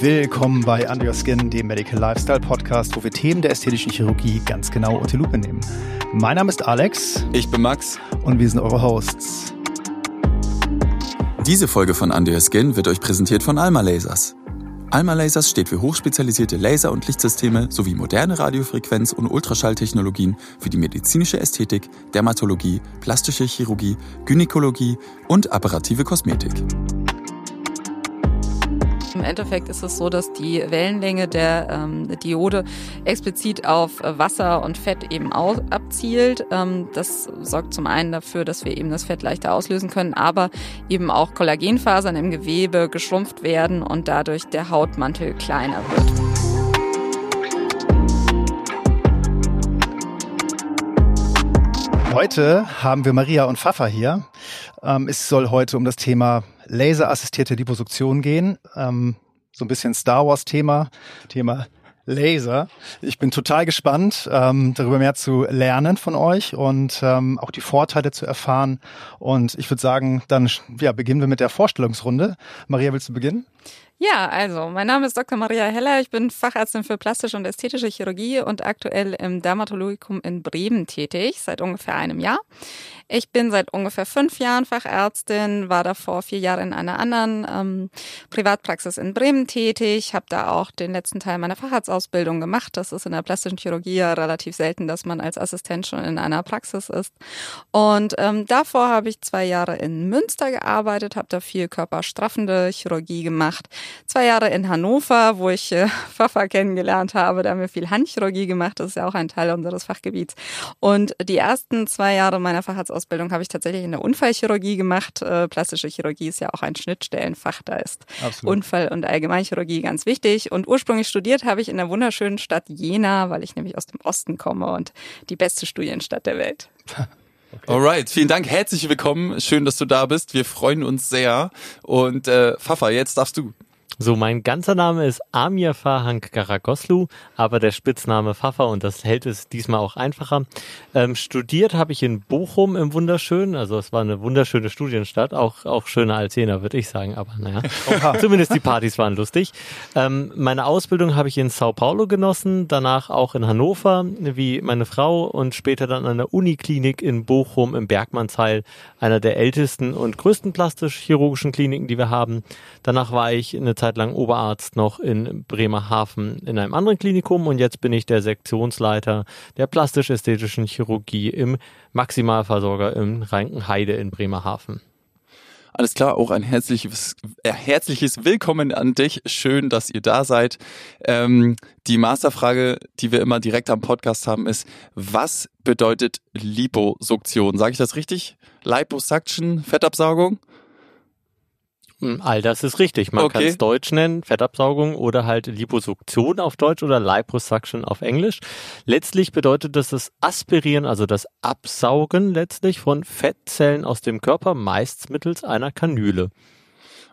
Willkommen bei Under Your Skin, dem Medical Lifestyle Podcast, wo wir Themen der ästhetischen Chirurgie ganz genau unter die Lupe nehmen. Mein Name ist Alex. Ich bin Max. Und wir sind eure Hosts. Diese Folge von Under Your Skin wird euch präsentiert von Alma Lasers. Alma Lasers steht für hochspezialisierte Laser- und Lichtsysteme sowie moderne Radiofrequenz- und Ultraschalltechnologien für die medizinische Ästhetik, Dermatologie, plastische Chirurgie, Gynäkologie und apparative Kosmetik. Im Endeffekt ist es so, dass die Wellenlänge der ähm, Diode explizit auf Wasser und Fett eben aus, abzielt. Ähm, das sorgt zum einen dafür, dass wir eben das Fett leichter auslösen können, aber eben auch Kollagenfasern im Gewebe geschrumpft werden und dadurch der Hautmantel kleiner wird. Heute haben wir Maria und Pfaffer hier. Ähm, es soll heute um das Thema laserassistierte Liposuktion gehen. Ähm, so ein bisschen Star Wars Thema, Thema Laser. Ich bin total gespannt, ähm, darüber mehr zu lernen von euch und ähm, auch die Vorteile zu erfahren. Und ich würde sagen, dann ja, beginnen wir mit der Vorstellungsrunde. Maria, willst du beginnen? Ja, also mein Name ist Dr. Maria Heller. Ich bin Fachärztin für plastische und ästhetische Chirurgie und aktuell im Dermatologikum in Bremen tätig, seit ungefähr einem Jahr. Ich bin seit ungefähr fünf Jahren Fachärztin, war davor vier Jahre in einer anderen ähm, Privatpraxis in Bremen tätig, habe da auch den letzten Teil meiner Facharztausbildung gemacht. Das ist in der plastischen Chirurgie ja relativ selten, dass man als Assistent schon in einer Praxis ist. Und ähm, davor habe ich zwei Jahre in Münster gearbeitet, habe da viel körperstraffende Chirurgie gemacht. Zwei Jahre in Hannover, wo ich äh, Pfaffer kennengelernt habe, da haben wir viel Handchirurgie gemacht. Das ist ja auch ein Teil unseres Fachgebiets. Und die ersten zwei Jahre meiner Facharztausbildung Ausbildung habe ich tatsächlich in der Unfallchirurgie gemacht. Äh, plastische Chirurgie ist ja auch ein Schnittstellenfach. Da ist Absolut. Unfall- und Allgemeinchirurgie ganz wichtig. Und ursprünglich studiert habe ich in der wunderschönen Stadt Jena, weil ich nämlich aus dem Osten komme und die beste Studienstadt der Welt. Okay. Alright, vielen Dank, herzlich willkommen. Schön, dass du da bist. Wir freuen uns sehr. Und äh, Fafa, jetzt darfst du. So, mein ganzer Name ist Amir Fahank Karagoslu, aber der Spitzname Pfaffer und das hält es diesmal auch einfacher. Ähm, studiert habe ich in Bochum im Wunderschönen, also es war eine wunderschöne Studienstadt, auch, auch schöner als Jena, würde ich sagen, aber naja, zumindest die Partys waren lustig. Ähm, meine Ausbildung habe ich in Sao Paulo genossen, danach auch in Hannover, wie meine Frau und später dann an der Uniklinik in Bochum im Bergmannsheil, einer der ältesten und größten plastisch-chirurgischen Kliniken, die wir haben. Danach war ich eine Zeit Zeit lang Oberarzt noch in Bremerhaven in einem anderen Klinikum und jetzt bin ich der Sektionsleiter der plastisch-ästhetischen Chirurgie im Maximalversorger im Reinkenheide in Bremerhaven. Alles klar, auch ein herzliches, äh, herzliches Willkommen an dich. Schön, dass ihr da seid. Ähm, die Masterfrage, die wir immer direkt am Podcast haben, ist, was bedeutet Liposuktion? Sage ich das richtig? Liposuction, Fettabsaugung? Hm, all das ist richtig. Man okay. kann es Deutsch nennen, Fettabsaugung oder halt Liposuktion auf Deutsch oder Liposuction auf Englisch. Letztlich bedeutet das das Aspirieren, also das Absaugen letztlich von Fettzellen aus dem Körper, meist mittels einer Kanüle.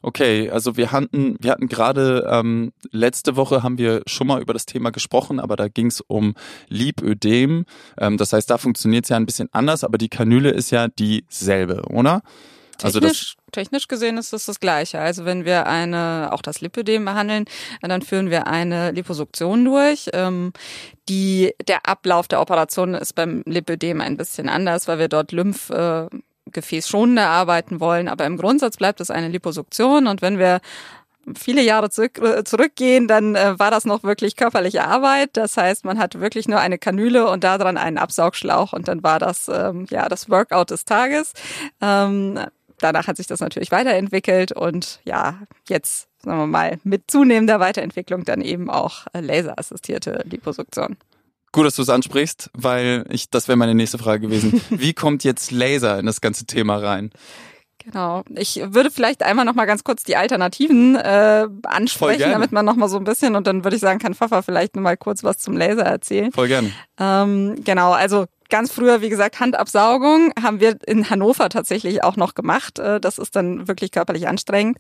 Okay, also wir hatten, wir hatten gerade ähm, letzte Woche haben wir schon mal über das Thema gesprochen, aber da ging es um Lipödem. Ähm, das heißt, da funktioniert es ja ein bisschen anders, aber die Kanüle ist ja dieselbe, oder? Also technisch, das, technisch gesehen ist es das Gleiche. Also wenn wir eine, auch das Lipödem behandeln, dann führen wir eine Liposuktion durch. Ähm, die, der Ablauf der Operation ist beim Lipödem ein bisschen anders, weil wir dort Lymph äh, gefäßschonender arbeiten wollen, aber im Grundsatz bleibt es eine Liposuktion und wenn wir viele Jahre zurück, äh, zurückgehen, dann äh, war das noch wirklich körperliche Arbeit. Das heißt, man hat wirklich nur eine Kanüle und daran einen Absaugschlauch und dann war das ähm, ja das Workout des Tages. Ähm, danach hat sich das natürlich weiterentwickelt und ja, jetzt, sagen wir mal, mit zunehmender Weiterentwicklung dann eben auch äh, laserassistierte Liposuktion. Gut, dass du es ansprichst, weil ich, das wäre meine nächste Frage gewesen. Wie kommt jetzt Laser in das ganze Thema rein? Genau. Ich würde vielleicht einmal noch mal ganz kurz die Alternativen äh, ansprechen, damit man noch mal so ein bisschen und dann würde ich sagen, kann Pfaffer vielleicht noch mal kurz was zum Laser erzählen. Voll gerne. Ähm, genau. Also ganz früher, wie gesagt, Handabsaugung haben wir in Hannover tatsächlich auch noch gemacht. Äh, das ist dann wirklich körperlich anstrengend.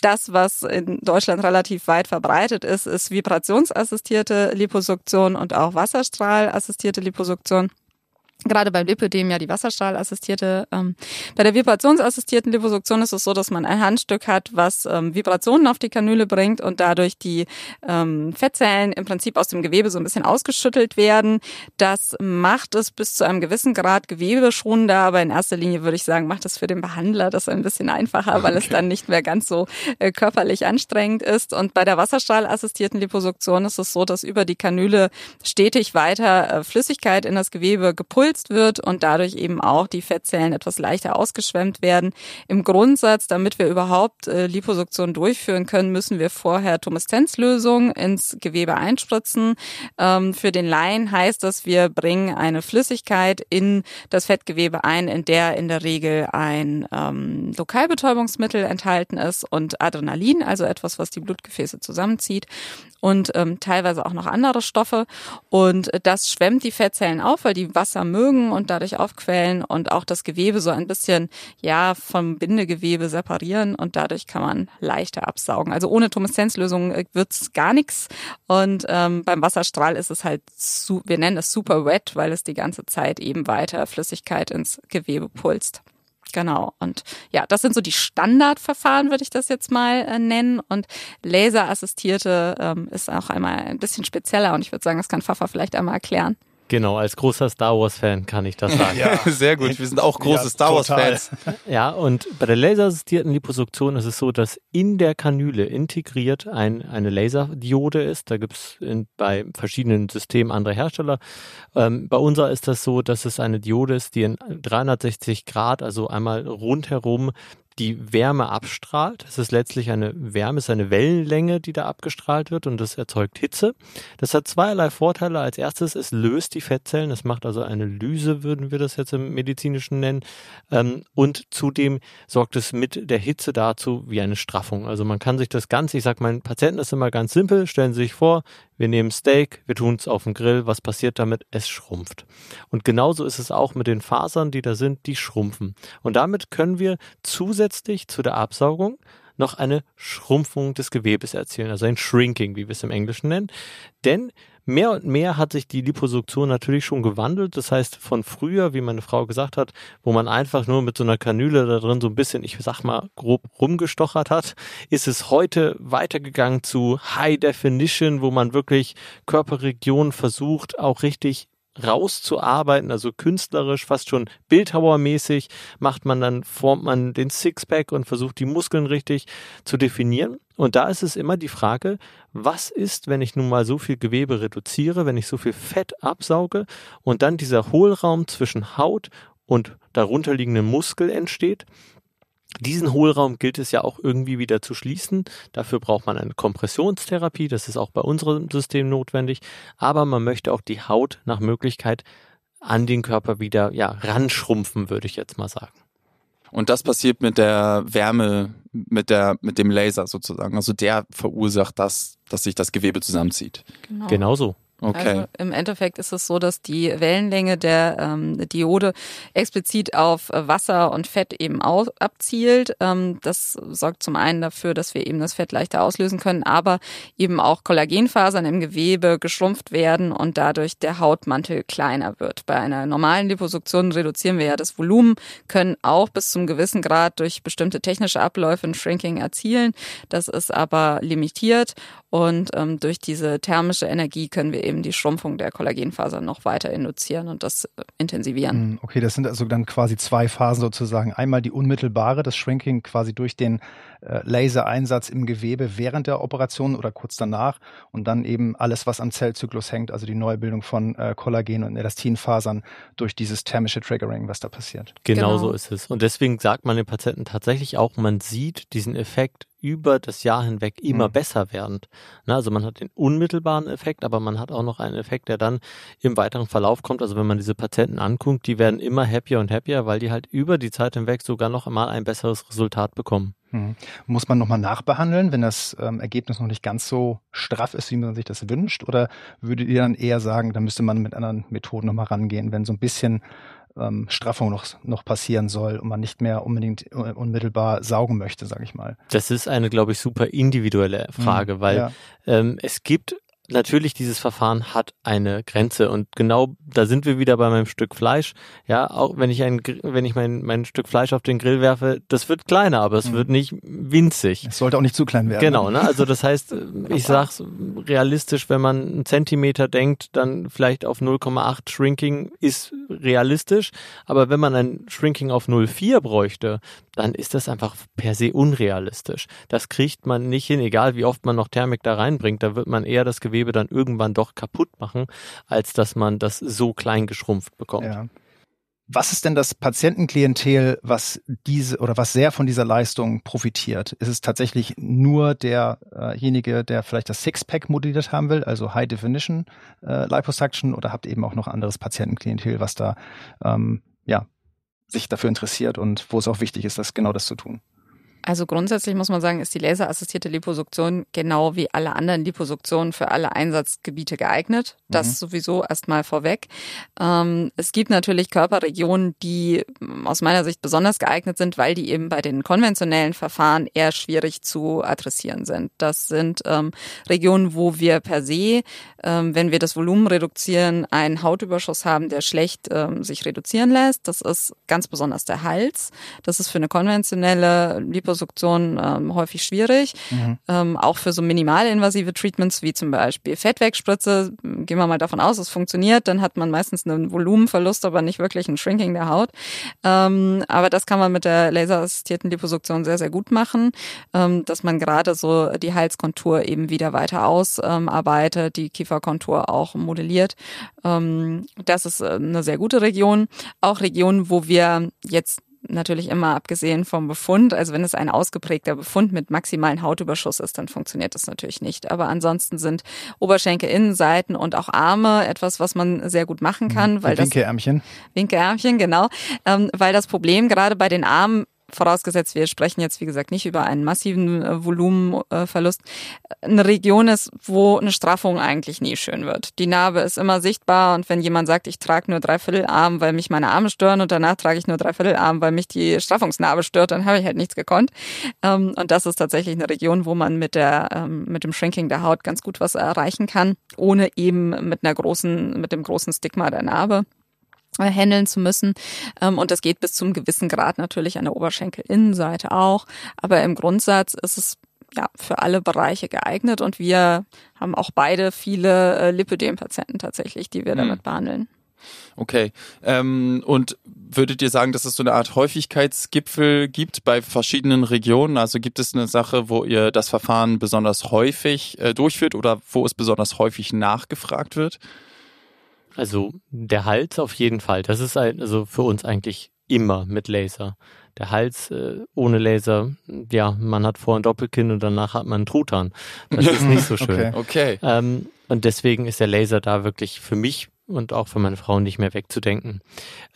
Das, was in Deutschland relativ weit verbreitet ist, ist vibrationsassistierte Liposuktion und auch Wasserstrahlassistierte Liposuktion. Gerade beim Lipödem ja die Wasserstrahlassistierte. Ähm, bei der vibrationsassistierten Liposuktion ist es so, dass man ein Handstück hat, was ähm, Vibrationen auf die Kanüle bringt und dadurch die ähm, Fettzellen im Prinzip aus dem Gewebe so ein bisschen ausgeschüttelt werden. Das macht es bis zu einem gewissen Grad gewebeschonender, aber in erster Linie würde ich sagen, macht es für den Behandler das ein bisschen einfacher, weil okay. es dann nicht mehr ganz so äh, körperlich anstrengend ist. Und bei der Wasserstrahlassistierten Liposuktion ist es so, dass über die Kanüle stetig weiter äh, Flüssigkeit in das Gewebe gepulst gespritzt wird und dadurch eben auch die Fettzellen etwas leichter ausgeschwemmt werden. Im Grundsatz, damit wir überhaupt äh, Liposuktion durchführen können, müssen wir vorher Tumeszenzlösung ins Gewebe einspritzen. Ähm, für den Laien heißt das, wir bringen eine Flüssigkeit in das Fettgewebe ein, in der in der Regel ein ähm, Lokalbetäubungsmittel enthalten ist und Adrenalin, also etwas, was die Blutgefäße zusammenzieht und ähm, teilweise auch noch andere Stoffe. Und das schwemmt die Fettzellen auf, weil die Wasser mögen und dadurch aufquellen und auch das Gewebe so ein bisschen ja vom Bindegewebe separieren und dadurch kann man leichter absaugen. Also ohne Tumeszenzlösung äh, wird's gar nichts. Und ähm, beim Wasserstrahl ist es halt, su wir nennen es super wet, weil es die ganze Zeit eben weiter Flüssigkeit ins Gewebe pulst. Genau. Und ja, das sind so die Standardverfahren, würde ich das jetzt mal äh, nennen. Und laserassistierte ähm, ist auch einmal ein bisschen spezieller und ich würde sagen, das kann Pfaffer vielleicht einmal erklären. Genau, als großer Star Wars-Fan kann ich das sagen. ja, sehr gut. Wir sind auch große ja, Star Wars-Fans. Ja, und bei der laserassistierten Liposuktion ist es so, dass in der Kanüle integriert ein, eine Laserdiode ist. Da gibt es bei verschiedenen Systemen andere Hersteller. Ähm, bei unserer ist das so, dass es eine Diode ist, die in 360 Grad, also einmal rundherum die Wärme abstrahlt. Es ist letztlich eine Wärme, es ist eine Wellenlänge, die da abgestrahlt wird und das erzeugt Hitze. Das hat zweierlei Vorteile. Als erstes, es löst die Fettzellen, es macht also eine Lyse, würden wir das jetzt im medizinischen nennen. Ähm, und zudem sorgt es mit der Hitze dazu wie eine Straffung. Also man kann sich das Ganze, ich sage meinen Patienten das ist immer ganz simpel, stellen Sie sich vor, wir nehmen Steak, wir tun es auf den Grill. Was passiert damit? Es schrumpft. Und genauso ist es auch mit den Fasern, die da sind, die schrumpfen. Und damit können wir zusätzlich zu der Absaugung noch eine Schrumpfung des Gewebes erzielen, also ein Shrinking, wie wir es im Englischen nennen. Denn mehr und mehr hat sich die Liposuktion natürlich schon gewandelt. Das heißt, von früher, wie meine Frau gesagt hat, wo man einfach nur mit so einer Kanüle da drin so ein bisschen, ich sag mal, grob rumgestochert hat, ist es heute weitergegangen zu High Definition, wo man wirklich Körperregionen versucht, auch richtig rauszuarbeiten, also künstlerisch, fast schon Bildhauermäßig, macht man dann, formt man den Sixpack und versucht die Muskeln richtig zu definieren. Und da ist es immer die Frage, was ist, wenn ich nun mal so viel Gewebe reduziere, wenn ich so viel Fett absauge und dann dieser Hohlraum zwischen Haut und darunterliegenden Muskel entsteht, diesen Hohlraum gilt es ja auch irgendwie wieder zu schließen. Dafür braucht man eine Kompressionstherapie. Das ist auch bei unserem System notwendig. Aber man möchte auch die Haut nach Möglichkeit an den Körper wieder, ja, ranschrumpfen, würde ich jetzt mal sagen. Und das passiert mit der Wärme, mit der, mit dem Laser sozusagen. Also der verursacht das, dass sich das Gewebe zusammenzieht. Genau. Genauso. Okay. Also im Endeffekt ist es so, dass die Wellenlänge der ähm, Diode explizit auf Wasser und Fett eben aus, abzielt. Ähm, das sorgt zum einen dafür, dass wir eben das Fett leichter auslösen können, aber eben auch Kollagenfasern im Gewebe geschrumpft werden und dadurch der Hautmantel kleiner wird. Bei einer normalen Liposuktion reduzieren wir ja das Volumen, können auch bis zum gewissen Grad durch bestimmte technische Abläufe ein Shrinking erzielen. Das ist aber limitiert und ähm, durch diese thermische Energie können wir eben die Schrumpfung der Kollagenfasern noch weiter induzieren und das äh, intensivieren. Hm, okay, das sind also dann quasi zwei Phasen sozusagen. Einmal die unmittelbare, das Shrinking quasi durch den Lasereinsatz im Gewebe während der Operation oder kurz danach und dann eben alles, was am Zellzyklus hängt, also die Neubildung von äh, Kollagen und Elastinfasern durch dieses thermische Triggering, was da passiert. Genau, genau so ist es. Und deswegen sagt man den Patienten tatsächlich auch, man sieht diesen Effekt über das Jahr hinweg immer mhm. besser werdend. Na, also man hat den unmittelbaren Effekt, aber man hat auch noch einen Effekt, der dann im weiteren Verlauf kommt. Also wenn man diese Patienten anguckt, die werden immer happier und happier, weil die halt über die Zeit hinweg sogar noch einmal ein besseres Resultat bekommen. Mhm. Muss man nochmal nachbehandeln, wenn das ähm, Ergebnis noch nicht ganz so straff ist, wie man sich das wünscht? Oder würdet ihr dann eher sagen, da müsste man mit anderen Methoden nochmal rangehen, wenn so ein bisschen ähm, Straffung noch, noch passieren soll und man nicht mehr unbedingt äh, unmittelbar saugen möchte, sage ich mal. Das ist eine, glaube ich, super individuelle Frage, mhm, weil ja. ähm, es gibt natürlich, dieses Verfahren hat eine Grenze und genau da sind wir wieder bei meinem Stück Fleisch. Ja, auch wenn ich ein, wenn ich mein, mein Stück Fleisch auf den Grill werfe, das wird kleiner, aber es mhm. wird nicht winzig. Es sollte auch nicht zu klein werden. Genau, ne? Also das heißt, ich sag's realistisch, wenn man einen Zentimeter denkt, dann vielleicht auf 0,8 Shrinking ist realistisch, aber wenn man ein Shrinking auf 0,4 bräuchte, dann ist das einfach per se unrealistisch. Das kriegt man nicht hin, egal wie oft man noch Thermik da reinbringt, da wird man eher das Gewebe dann irgendwann doch kaputt machen, als dass man das so klein geschrumpft bekommt. Ja. Was ist denn das Patientenklientel, was diese oder was sehr von dieser Leistung profitiert? Ist es tatsächlich nur derjenige, der vielleicht das Sixpack modelliert haben will, also High Definition äh, Liposuction, oder habt ihr eben auch noch anderes Patientenklientel, was da ähm, ja sich dafür interessiert und wo es auch wichtig ist, das genau das zu tun? Also grundsätzlich muss man sagen, ist die laserassistierte Liposuktion genau wie alle anderen Liposuktionen für alle Einsatzgebiete geeignet. Das mhm. sowieso erstmal vorweg. Ähm, es gibt natürlich Körperregionen, die mm, aus meiner Sicht besonders geeignet sind, weil die eben bei den konventionellen Verfahren eher schwierig zu adressieren sind. Das sind ähm, Regionen, wo wir per se, ähm, wenn wir das Volumen reduzieren, einen Hautüberschuss haben, der schlecht ähm, sich reduzieren lässt. Das ist ganz besonders der Hals. Das ist für eine konventionelle Liposuktion Liposuktion ähm, häufig schwierig. Mhm. Ähm, auch für so minimalinvasive Treatments wie zum Beispiel Fettwegspritze, gehen wir mal davon aus, es funktioniert, dann hat man meistens einen Volumenverlust, aber nicht wirklich ein Shrinking der Haut. Ähm, aber das kann man mit der laserassistierten Liposuktion sehr, sehr gut machen, ähm, dass man gerade so die Halskontur eben wieder weiter ausarbeitet, die Kieferkontur auch modelliert. Ähm, das ist äh, eine sehr gute Region. Auch Regionen, wo wir jetzt natürlich immer abgesehen vom Befund. Also wenn es ein ausgeprägter Befund mit maximalen Hautüberschuss ist, dann funktioniert das natürlich nicht. Aber ansonsten sind Oberschenkel, Innenseiten und auch Arme etwas, was man sehr gut machen mhm. kann. Weil Winkelärmchen. Das, Winkelärmchen, genau. Ähm, weil das Problem gerade bei den Armen vorausgesetzt, wir sprechen jetzt, wie gesagt, nicht über einen massiven äh, Volumenverlust, eine Region ist, wo eine Straffung eigentlich nie schön wird. Die Narbe ist immer sichtbar und wenn jemand sagt, ich trage nur Dreiviertelarm, weil mich meine Arme stören und danach trage ich nur Dreiviertelarm, weil mich die Straffungsnarbe stört, dann habe ich halt nichts gekonnt. Ähm, und das ist tatsächlich eine Region, wo man mit der, ähm, mit dem Shrinking der Haut ganz gut was erreichen kann, ohne eben mit einer großen, mit dem großen Stigma der Narbe handeln zu müssen. Ähm, und das geht bis zum gewissen Grad natürlich an der Oberschenkelinnenseite auch. Aber im Grundsatz ist es ja für alle Bereiche geeignet und wir haben auch beide viele äh, Lipödem-Patienten tatsächlich, die wir hm. damit behandeln. Okay. Ähm, und würdet ihr sagen, dass es so eine Art Häufigkeitsgipfel gibt bei verschiedenen Regionen? Also gibt es eine Sache, wo ihr das Verfahren besonders häufig äh, durchführt oder wo es besonders häufig nachgefragt wird? Also der Hals auf jeden Fall. Das ist ein, also für uns eigentlich immer mit Laser. Der Hals äh, ohne Laser, ja, man hat vorher ein Doppelkinn und danach hat man einen Truthahn. Das ist nicht so schön. Okay. okay. Ähm, und deswegen ist der Laser da wirklich für mich und auch für meine Frau nicht mehr wegzudenken.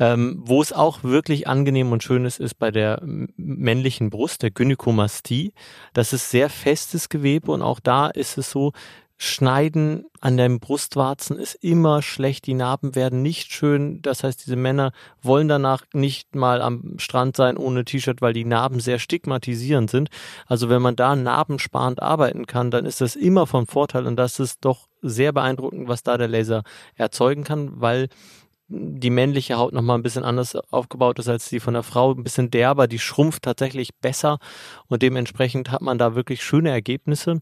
Ähm, wo es auch wirklich angenehm und schön ist, ist bei der männlichen Brust, der Gynäkomastie. Das ist sehr festes Gewebe und auch da ist es so, Schneiden an den Brustwarzen ist immer schlecht. Die Narben werden nicht schön. Das heißt, diese Männer wollen danach nicht mal am Strand sein ohne T-Shirt, weil die Narben sehr stigmatisierend sind. Also wenn man da narbensparend arbeiten kann, dann ist das immer von Vorteil und das ist doch sehr beeindruckend, was da der Laser erzeugen kann, weil die männliche Haut nochmal ein bisschen anders aufgebaut ist als die von der Frau, ein bisschen derber, die schrumpft tatsächlich besser und dementsprechend hat man da wirklich schöne Ergebnisse.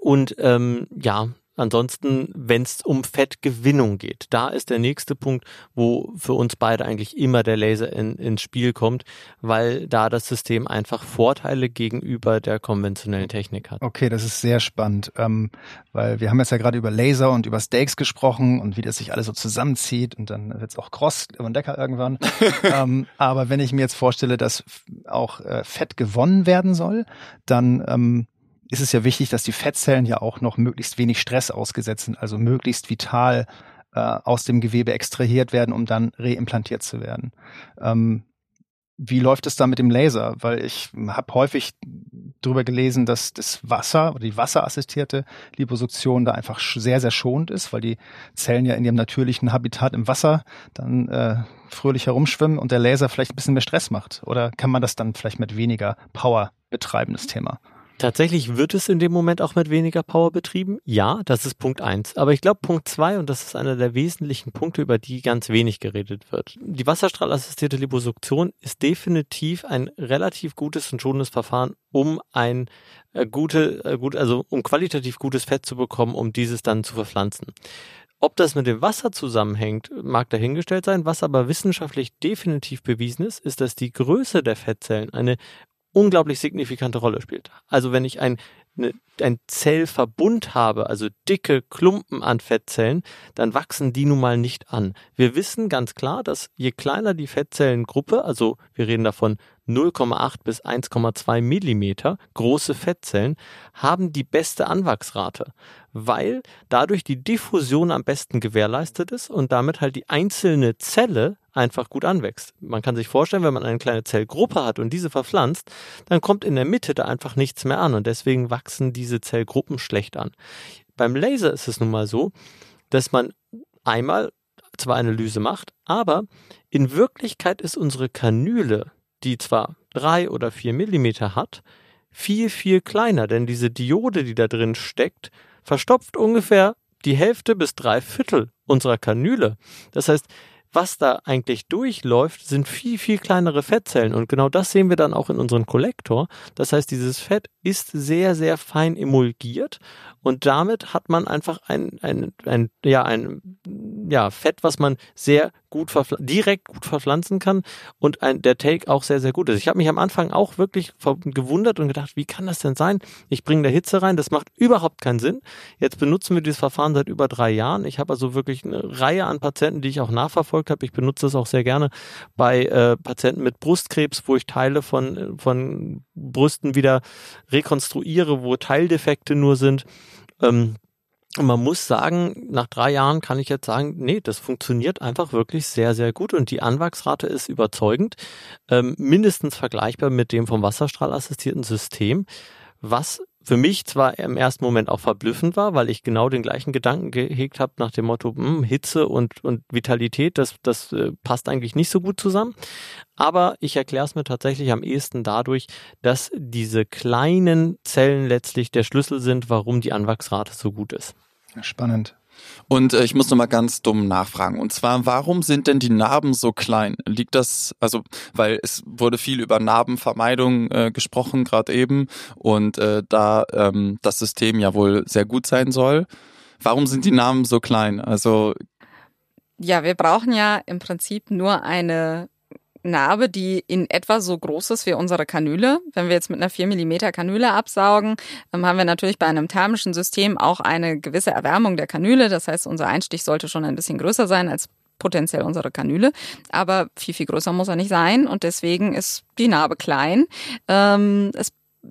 Und ähm, ja, Ansonsten, wenn es um Fettgewinnung geht, da ist der nächste Punkt, wo für uns beide eigentlich immer der Laser in, ins Spiel kommt, weil da das System einfach Vorteile gegenüber der konventionellen Technik hat. Okay, das ist sehr spannend, ähm, weil wir haben jetzt ja gerade über Laser und über Steaks gesprochen und wie das sich alles so zusammenzieht und dann wird es auch kross und lecker irgendwann. ähm, aber wenn ich mir jetzt vorstelle, dass auch äh, Fett gewonnen werden soll, dann ähm, ist es ja wichtig, dass die Fettzellen ja auch noch möglichst wenig Stress ausgesetzt sind, also möglichst vital äh, aus dem Gewebe extrahiert werden, um dann reimplantiert zu werden. Ähm, wie läuft es da mit dem Laser? Weil ich habe häufig darüber gelesen, dass das Wasser oder die wasserassistierte Liposuktion da einfach sehr, sehr schonend ist, weil die Zellen ja in ihrem natürlichen Habitat im Wasser dann äh, fröhlich herumschwimmen und der Laser vielleicht ein bisschen mehr Stress macht. Oder kann man das dann vielleicht mit weniger Power betreiben, das Thema? Tatsächlich wird es in dem Moment auch mit weniger Power betrieben. Ja, das ist Punkt eins. Aber ich glaube Punkt zwei und das ist einer der wesentlichen Punkte, über die ganz wenig geredet wird. Die wasserstrahlassistierte Liposuktion ist definitiv ein relativ gutes und schonendes Verfahren, um ein äh, gute, äh, gut, also um qualitativ gutes Fett zu bekommen, um dieses dann zu verpflanzen. Ob das mit dem Wasser zusammenhängt, mag dahingestellt sein. Was aber wissenschaftlich definitiv bewiesen ist, ist, dass die Größe der Fettzellen eine unglaublich signifikante Rolle spielt. Also wenn ich ein, eine, ein Zellverbund habe, also dicke Klumpen an Fettzellen, dann wachsen die nun mal nicht an. Wir wissen ganz klar, dass je kleiner die Fettzellengruppe, also wir reden davon 0,8 bis 1,2 Millimeter große Fettzellen, haben die beste Anwachsrate, weil dadurch die Diffusion am besten gewährleistet ist und damit halt die einzelne Zelle einfach gut anwächst. Man kann sich vorstellen, wenn man eine kleine Zellgruppe hat und diese verpflanzt, dann kommt in der Mitte da einfach nichts mehr an und deswegen wachsen diese Zellgruppen schlecht an. Beim Laser ist es nun mal so, dass man einmal zwar eine Lyse macht, aber in Wirklichkeit ist unsere Kanüle, die zwar drei oder vier Millimeter hat, viel, viel kleiner, denn diese Diode, die da drin steckt, verstopft ungefähr die Hälfte bis drei Viertel unserer Kanüle. Das heißt, was da eigentlich durchläuft, sind viel, viel kleinere Fettzellen. Und genau das sehen wir dann auch in unserem Kollektor. Das heißt, dieses Fett ist sehr, sehr fein emulgiert und damit hat man einfach ein, ein, ein, ja, ein ja, Fett, was man sehr gut direkt gut verpflanzen kann und ein, der Take auch sehr, sehr gut ist. Ich habe mich am Anfang auch wirklich gewundert und gedacht, wie kann das denn sein? Ich bringe da Hitze rein, das macht überhaupt keinen Sinn. Jetzt benutzen wir dieses Verfahren seit über drei Jahren. Ich habe also wirklich eine Reihe an Patienten, die ich auch nachverfolgt habe. Ich benutze das auch sehr gerne bei äh, Patienten mit Brustkrebs, wo ich Teile von, von Brüsten wieder rekonstruiere, wo Teildefekte nur sind. Ähm, und man muss sagen, nach drei Jahren kann ich jetzt sagen, nee, das funktioniert einfach wirklich sehr, sehr gut und die Anwachsrate ist überzeugend, ähm, mindestens vergleichbar mit dem vom Wasserstrahlassistierten System, was für mich zwar im ersten Moment auch verblüffend war, weil ich genau den gleichen Gedanken gehegt habe nach dem Motto, hm, Hitze und, und Vitalität, das, das äh, passt eigentlich nicht so gut zusammen. Aber ich erkläre es mir tatsächlich am ehesten dadurch, dass diese kleinen Zellen letztlich der Schlüssel sind, warum die Anwachsrate so gut ist. Spannend. Und äh, ich muss nochmal ganz dumm nachfragen. Und zwar, warum sind denn die Narben so klein? Liegt das, also, weil es wurde viel über Narbenvermeidung äh, gesprochen, gerade eben, und äh, da ähm, das System ja wohl sehr gut sein soll. Warum sind die Narben so klein? Also ja, wir brauchen ja im Prinzip nur eine Narbe, die in etwa so groß ist wie unsere Kanüle. Wenn wir jetzt mit einer 4 mm Kanüle absaugen, ähm, haben wir natürlich bei einem thermischen System auch eine gewisse Erwärmung der Kanüle. Das heißt, unser Einstich sollte schon ein bisschen größer sein als potenziell unsere Kanüle, aber viel, viel größer muss er nicht sein und deswegen ist die Narbe klein. Ähm, es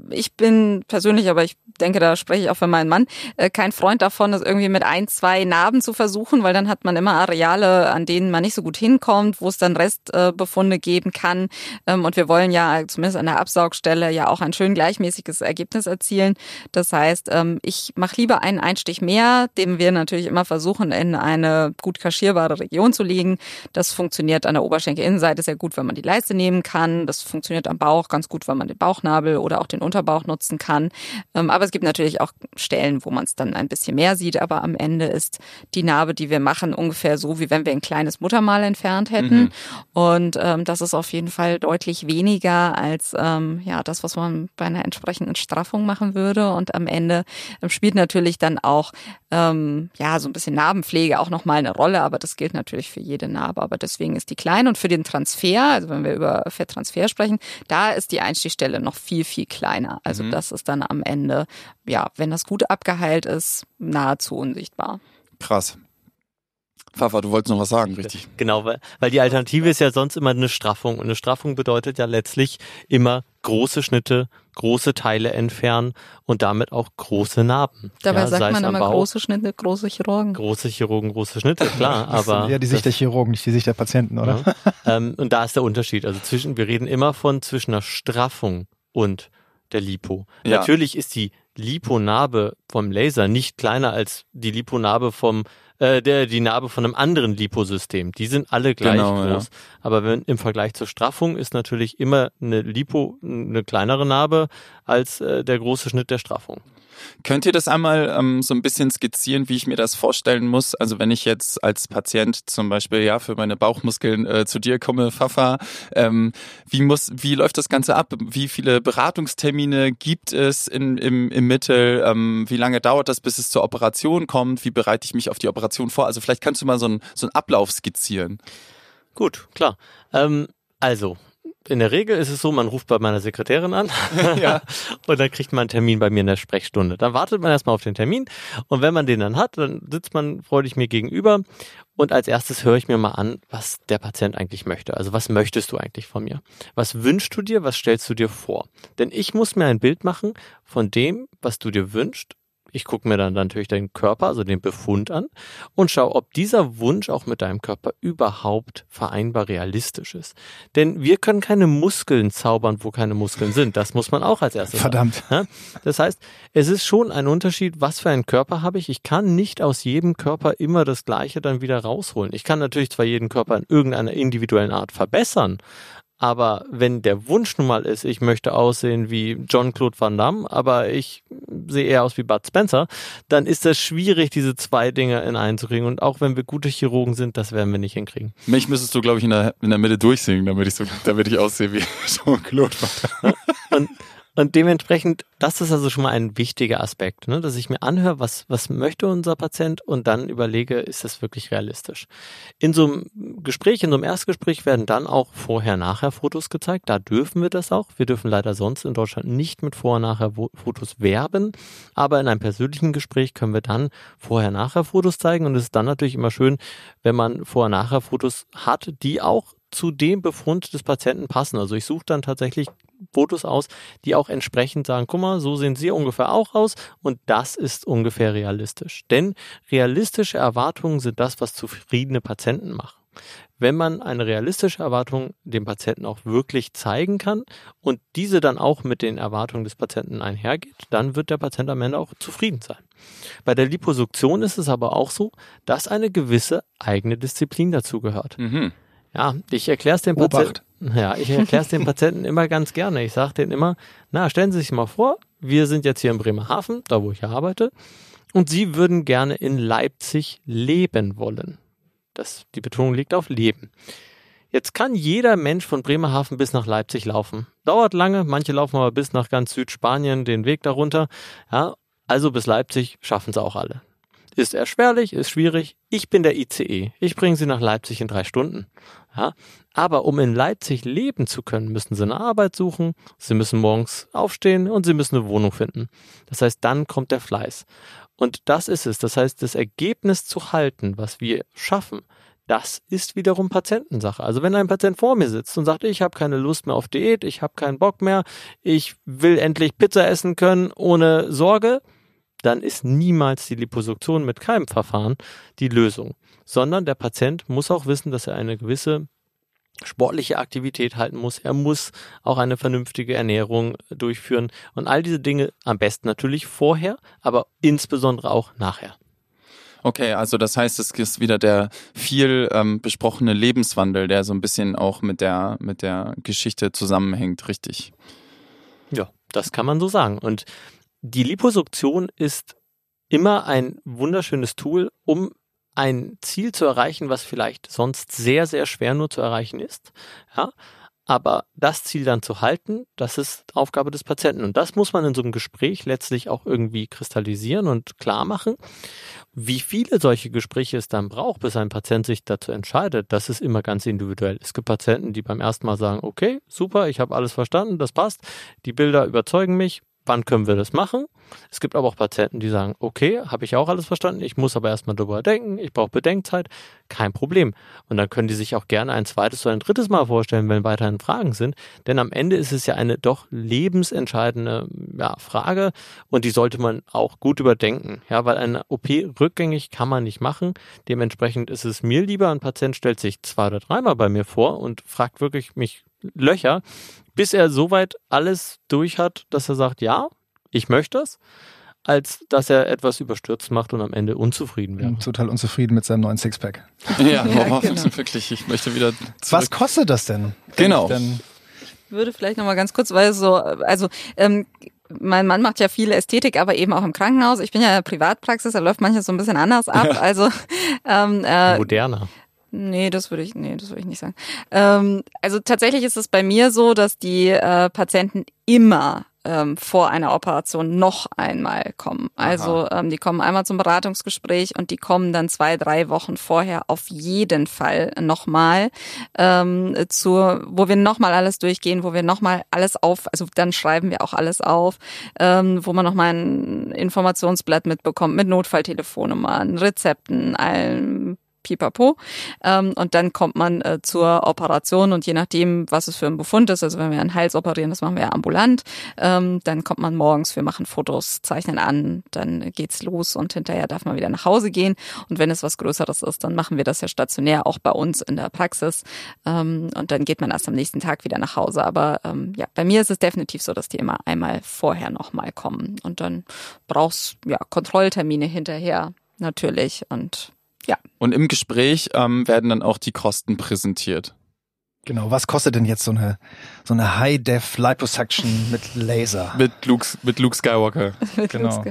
ich bin persönlich, aber ich denke, da spreche ich auch für meinen Mann, äh, kein Freund davon, das irgendwie mit ein, zwei Narben zu versuchen, weil dann hat man immer Areale, an denen man nicht so gut hinkommt, wo es dann Restbefunde geben kann. Ähm, und wir wollen ja zumindest an der Absaugstelle ja auch ein schön gleichmäßiges Ergebnis erzielen. Das heißt, ähm, ich mache lieber einen Einstich mehr, den wir natürlich immer versuchen, in eine gut kaschierbare Region zu legen. Das funktioniert an der Oberschenkelinnenseite sehr gut, wenn man die Leiste nehmen kann. Das funktioniert am Bauch ganz gut, wenn man den Bauchnabel oder auch den Unterbauch nutzen kann. Ähm, aber es gibt natürlich auch Stellen, wo man es dann ein bisschen mehr sieht, aber am Ende ist die Narbe, die wir machen, ungefähr so, wie wenn wir ein kleines Muttermal entfernt hätten. Mhm. Und ähm, das ist auf jeden Fall deutlich weniger als ähm, ja das, was man bei einer entsprechenden Straffung machen würde. Und am Ende ähm, spielt natürlich dann auch ähm, ja so ein bisschen Narbenpflege auch nochmal eine Rolle, aber das gilt natürlich für jede Narbe. Aber deswegen ist die klein und für den Transfer, also wenn wir über Fetttransfer sprechen, da ist die Einstichstelle noch viel, viel kleiner. Also mhm. das ist dann am Ende ja, wenn das gut abgeheilt ist, nahezu unsichtbar. Krass. Pfaffer, du wolltest noch was sagen, richtig? Genau, weil, weil die Alternative ist ja sonst immer eine Straffung. Und eine Straffung bedeutet ja letztlich immer große Schnitte, große Teile entfernen und damit auch große Narben. Dabei ja, sagt man immer Bauch, große Schnitte, große Chirurgen. Große Chirurgen, große Schnitte, klar. Das aber ja die Sicht der Chirurgen, nicht die Sicht der Patienten, oder? Ja. ähm, und da ist der Unterschied. Also zwischen, wir reden immer von zwischen einer Straffung und der Lipo. Ja. Natürlich ist die Liponarbe vom Laser nicht kleiner als die Liponarbe vom äh, der, die Narbe von einem anderen Liposystem. Die sind alle gleich Genau, groß. Aber wenn, im Vergleich zur Straffung ist natürlich immer eine Lipo eine kleinere Narbe als äh, der große Schnitt der Straffung. Könnt ihr das einmal ähm, so ein bisschen skizzieren, wie ich mir das vorstellen muss? Also wenn ich jetzt als Patient zum Beispiel ja für meine Bauchmuskeln äh, zu dir komme, Fafa, ähm, wie muss, wie läuft das Ganze ab? Wie viele Beratungstermine gibt es in, im, im Mittel? Ähm, wie lange dauert das, bis es zur Operation kommt? Wie bereite ich mich auf die Operation vor? Also vielleicht kannst du mal so einen so einen Ablauf skizzieren. Gut, klar. Ähm, also, in der Regel ist es so, man ruft bei meiner Sekretärin an Ja. und dann kriegt man einen Termin bei mir in der Sprechstunde. Dann wartet man erstmal auf den Termin und wenn man den dann hat, dann sitzt man freudig mir gegenüber und als erstes höre ich mir mal an, was der Patient eigentlich möchte. Also was möchtest du eigentlich von mir? Was wünschst du dir? Was stellst du dir vor? Denn ich muss mir ein Bild machen von dem, was du dir wünschst. Ich gucke mir dann natürlich deinen Körper, also den Befund an und schaue, ob dieser Wunsch auch mit deinem Körper überhaupt vereinbar realistisch ist. Denn wir können keine Muskeln zaubern, wo keine Muskeln sind. Das muss man auch als erstes. Verdammt. Ja? Das heißt, es ist schon ein Unterschied, was für einen Körper habe ich. Ich kann nicht aus jedem Körper immer das Gleiche dann wieder rausholen. Ich kann natürlich zwar jeden Körper in irgendeiner individuellen Art verbessern, aber wenn der Wunsch nun mal ist, ich möchte aussehen wie John-Claude Van Damme, aber ich sehe eher aus wie Bud Spencer, dann ist das schwierig, diese zwei Dinge in einen zu kriegen. Und auch wenn wir gute Chirurgen sind, das werden wir nicht hinkriegen. Mich müsstest du, glaube ich, in der, in der Mitte durchsingen, damit ich so, damit ich aussehe wie Jean-Claude. Und, und dementsprechend, das ist also schon mal ein wichtiger Aspekt, ne? dass ich mir anhöre, was, was möchte unser Patient und dann überlege, ist das wirklich realistisch. In so einem Gespräch, in so einem Erstgespräch werden dann auch Vorher-Nachher-Fotos gezeigt. Da dürfen wir das auch. Wir dürfen leider sonst in Deutschland nicht mit Vorher-Nachher-Fotos werben. Aber in einem persönlichen Gespräch können wir dann Vorher-Nachher-Fotos zeigen. Und es ist dann natürlich immer schön, wenn man Vorher-Nachher-Fotos hat, die auch zu dem Befund des Patienten passen. Also ich suche dann tatsächlich Fotos aus, die auch entsprechend sagen, guck mal, so sehen sie ungefähr auch aus und das ist ungefähr realistisch. Denn realistische Erwartungen sind das, was zufriedene Patienten machen. Wenn man eine realistische Erwartung dem Patienten auch wirklich zeigen kann und diese dann auch mit den Erwartungen des Patienten einhergeht, dann wird der Patient am Ende auch zufrieden sein. Bei der Liposuktion ist es aber auch so, dass eine gewisse eigene Disziplin dazugehört. Mhm. Ja, ich erkläre es dem. Patienten. Ja, ich erkläre es den Patienten immer ganz gerne. Ich sage denen immer, na, stellen Sie sich mal vor, wir sind jetzt hier in Bremerhaven, da wo ich arbeite, und Sie würden gerne in Leipzig leben wollen. Das, die Betonung liegt auf Leben. Jetzt kann jeder Mensch von Bremerhaven bis nach Leipzig laufen. Dauert lange, manche laufen aber bis nach ganz Südspanien den Weg darunter. Ja, also bis Leipzig schaffen sie auch alle. Ist erschwerlich, ist schwierig. Ich bin der ICE. Ich bringe sie nach Leipzig in drei Stunden. Ja, aber um in Leipzig leben zu können, müssen sie eine Arbeit suchen, sie müssen morgens aufstehen und sie müssen eine Wohnung finden. Das heißt, dann kommt der Fleiß. Und das ist es. Das heißt, das Ergebnis zu halten, was wir schaffen, das ist wiederum Patientensache. Also wenn ein Patient vor mir sitzt und sagt, ich habe keine Lust mehr auf Diät, ich habe keinen Bock mehr, ich will endlich Pizza essen können ohne Sorge, dann ist niemals die Liposuktion mit keinem Verfahren die Lösung, sondern der Patient muss auch wissen, dass er eine gewisse sportliche Aktivität halten muss. Er muss auch eine vernünftige Ernährung durchführen und all diese Dinge am besten natürlich vorher, aber insbesondere auch nachher. Okay, also das heißt, es ist wieder der viel ähm, besprochene Lebenswandel, der so ein bisschen auch mit der mit der Geschichte zusammenhängt, richtig? Ja, das kann man so sagen. Und die Liposuktion ist immer ein wunderschönes Tool, um ein Ziel zu erreichen, was vielleicht sonst sehr, sehr schwer nur zu erreichen ist. Ja, aber das Ziel dann zu halten, das ist Aufgabe des Patienten. Und das muss man in so einem Gespräch letztlich auch irgendwie kristallisieren und klar machen. Wie viele solche Gespräche es dann braucht, bis ein Patient sich dazu entscheidet, das ist immer ganz individuell. Es gibt Patienten, die beim ersten Mal sagen, okay, super, ich habe alles verstanden, das passt, die Bilder überzeugen mich, wann können wir das machen? Es gibt aber auch Patienten, die sagen, okay, habe ich auch alles verstanden, ich muss aber erstmal drüber denken, ich brauche Bedenkzeit, kein Problem. Und dann können die sich auch gerne ein zweites oder ein drittes Mal vorstellen, wenn weiterhin Fragen sind, denn am Ende ist es ja eine doch lebensentscheidende ja, Frage und die sollte man auch gut überdenken, ja, weil eine OP rückgängig kann man nicht machen. Dementsprechend ist es mir lieber, ein Patient stellt sich zwei oder dreimal bei mir vor und fragt wirklich mich Löcher, bis er soweit alles durch hat, dass er sagt, ja, ich möchte das. als dass er etwas überstürzt macht und am Ende unzufrieden wäre. Total unzufrieden mit seinem neuen Sixpack. Ja, ja genau. wirklich. Ich möchte wieder zurück. Was kostet das denn? Genau. Denn würde vielleicht noch mal ganz kurz, weil so, also ähm, mein Mann macht ja viel Ästhetik, aber eben auch im Krankenhaus. Ich bin ja in der Privatpraxis, da läuft manches so ein bisschen anders ab. Ja. Also ähm, äh, Moderner. Nee, das würde ich, nee, das würde ich nicht sagen. Ähm, also tatsächlich ist es bei mir so, dass die äh, Patienten immer ähm, vor einer Operation noch einmal kommen. Also ähm, die kommen einmal zum Beratungsgespräch und die kommen dann zwei, drei Wochen vorher auf jeden Fall nochmal ähm, zur, wo wir nochmal alles durchgehen, wo wir nochmal alles auf, also dann schreiben wir auch alles auf, ähm, wo man nochmal ein Informationsblatt mitbekommt mit Notfalltelefonnummern, Rezepten, allem Pipapo. Ähm, und dann kommt man äh, zur Operation und je nachdem, was es für ein Befund ist, also wenn wir einen Hals operieren, das machen wir ja ambulant, ähm, dann kommt man morgens, wir machen Fotos, zeichnen an, dann geht's los und hinterher darf man wieder nach Hause gehen. Und wenn es was Größeres ist, dann machen wir das ja stationär auch bei uns in der Praxis. Ähm, und dann geht man erst am nächsten Tag wieder nach Hause. Aber ähm, ja, bei mir ist es definitiv so, dass die immer einmal vorher nochmal kommen. Und dann brauchst ja Kontrolltermine hinterher natürlich und ja. Und im Gespräch ähm, werden dann auch die Kosten präsentiert. genau, was kostet denn jetzt so eine so eine High-Def Liposuction mit Laser? Mit Luke, mit Luke Skywalker. Genau.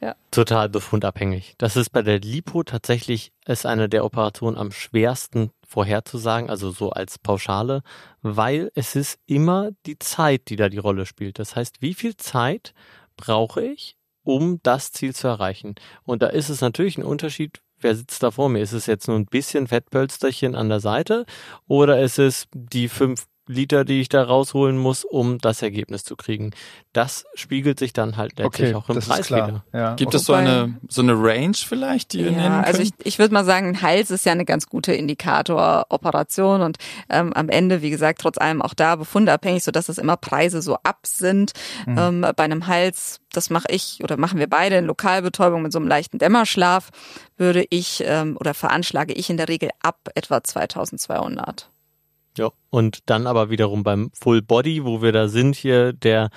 Ja. Total befundabhängig. Das ist bei der Lipo tatsächlich ist eine der Operationen am schwersten vorherzusagen, also so als Pauschale, weil es ist immer die Zeit, die da die Rolle spielt. Das heißt, wie viel Zeit brauche ich, um das Ziel zu erreichen? Und da ist es natürlich ein Unterschied, wer sitzt da vor mir? Ist es jetzt nur ein bisschen Fettpölsterchen an der Seite oder ist es die fünf Liter, die ich da rausholen muss, um das Ergebnis zu kriegen? Das spiegelt sich dann halt letztlich auch im das Preis ist klar. wieder. Ja. Gibt okay. es so eine, so eine Range vielleicht, die ihr nennen Ja, könnt? also ich, ich würde mal sagen, ein Hals ist ja eine ganz gute Indikator-Operation und ähm, am Ende, wie gesagt, trotz allem auch da befundabhängig, so dass es immer Preise so ab sind. Mhm. Ähm, bei einem Hals, das mache ich oder machen wir beide in Lokalbetäubung mit so einem leichten Dämmerschlaf, würde ich ähm, oder veranschlage ich in der Regel ab etwa 2200. Ja, und dann aber wiederum beim Full Body, wo wir da sind, hier der,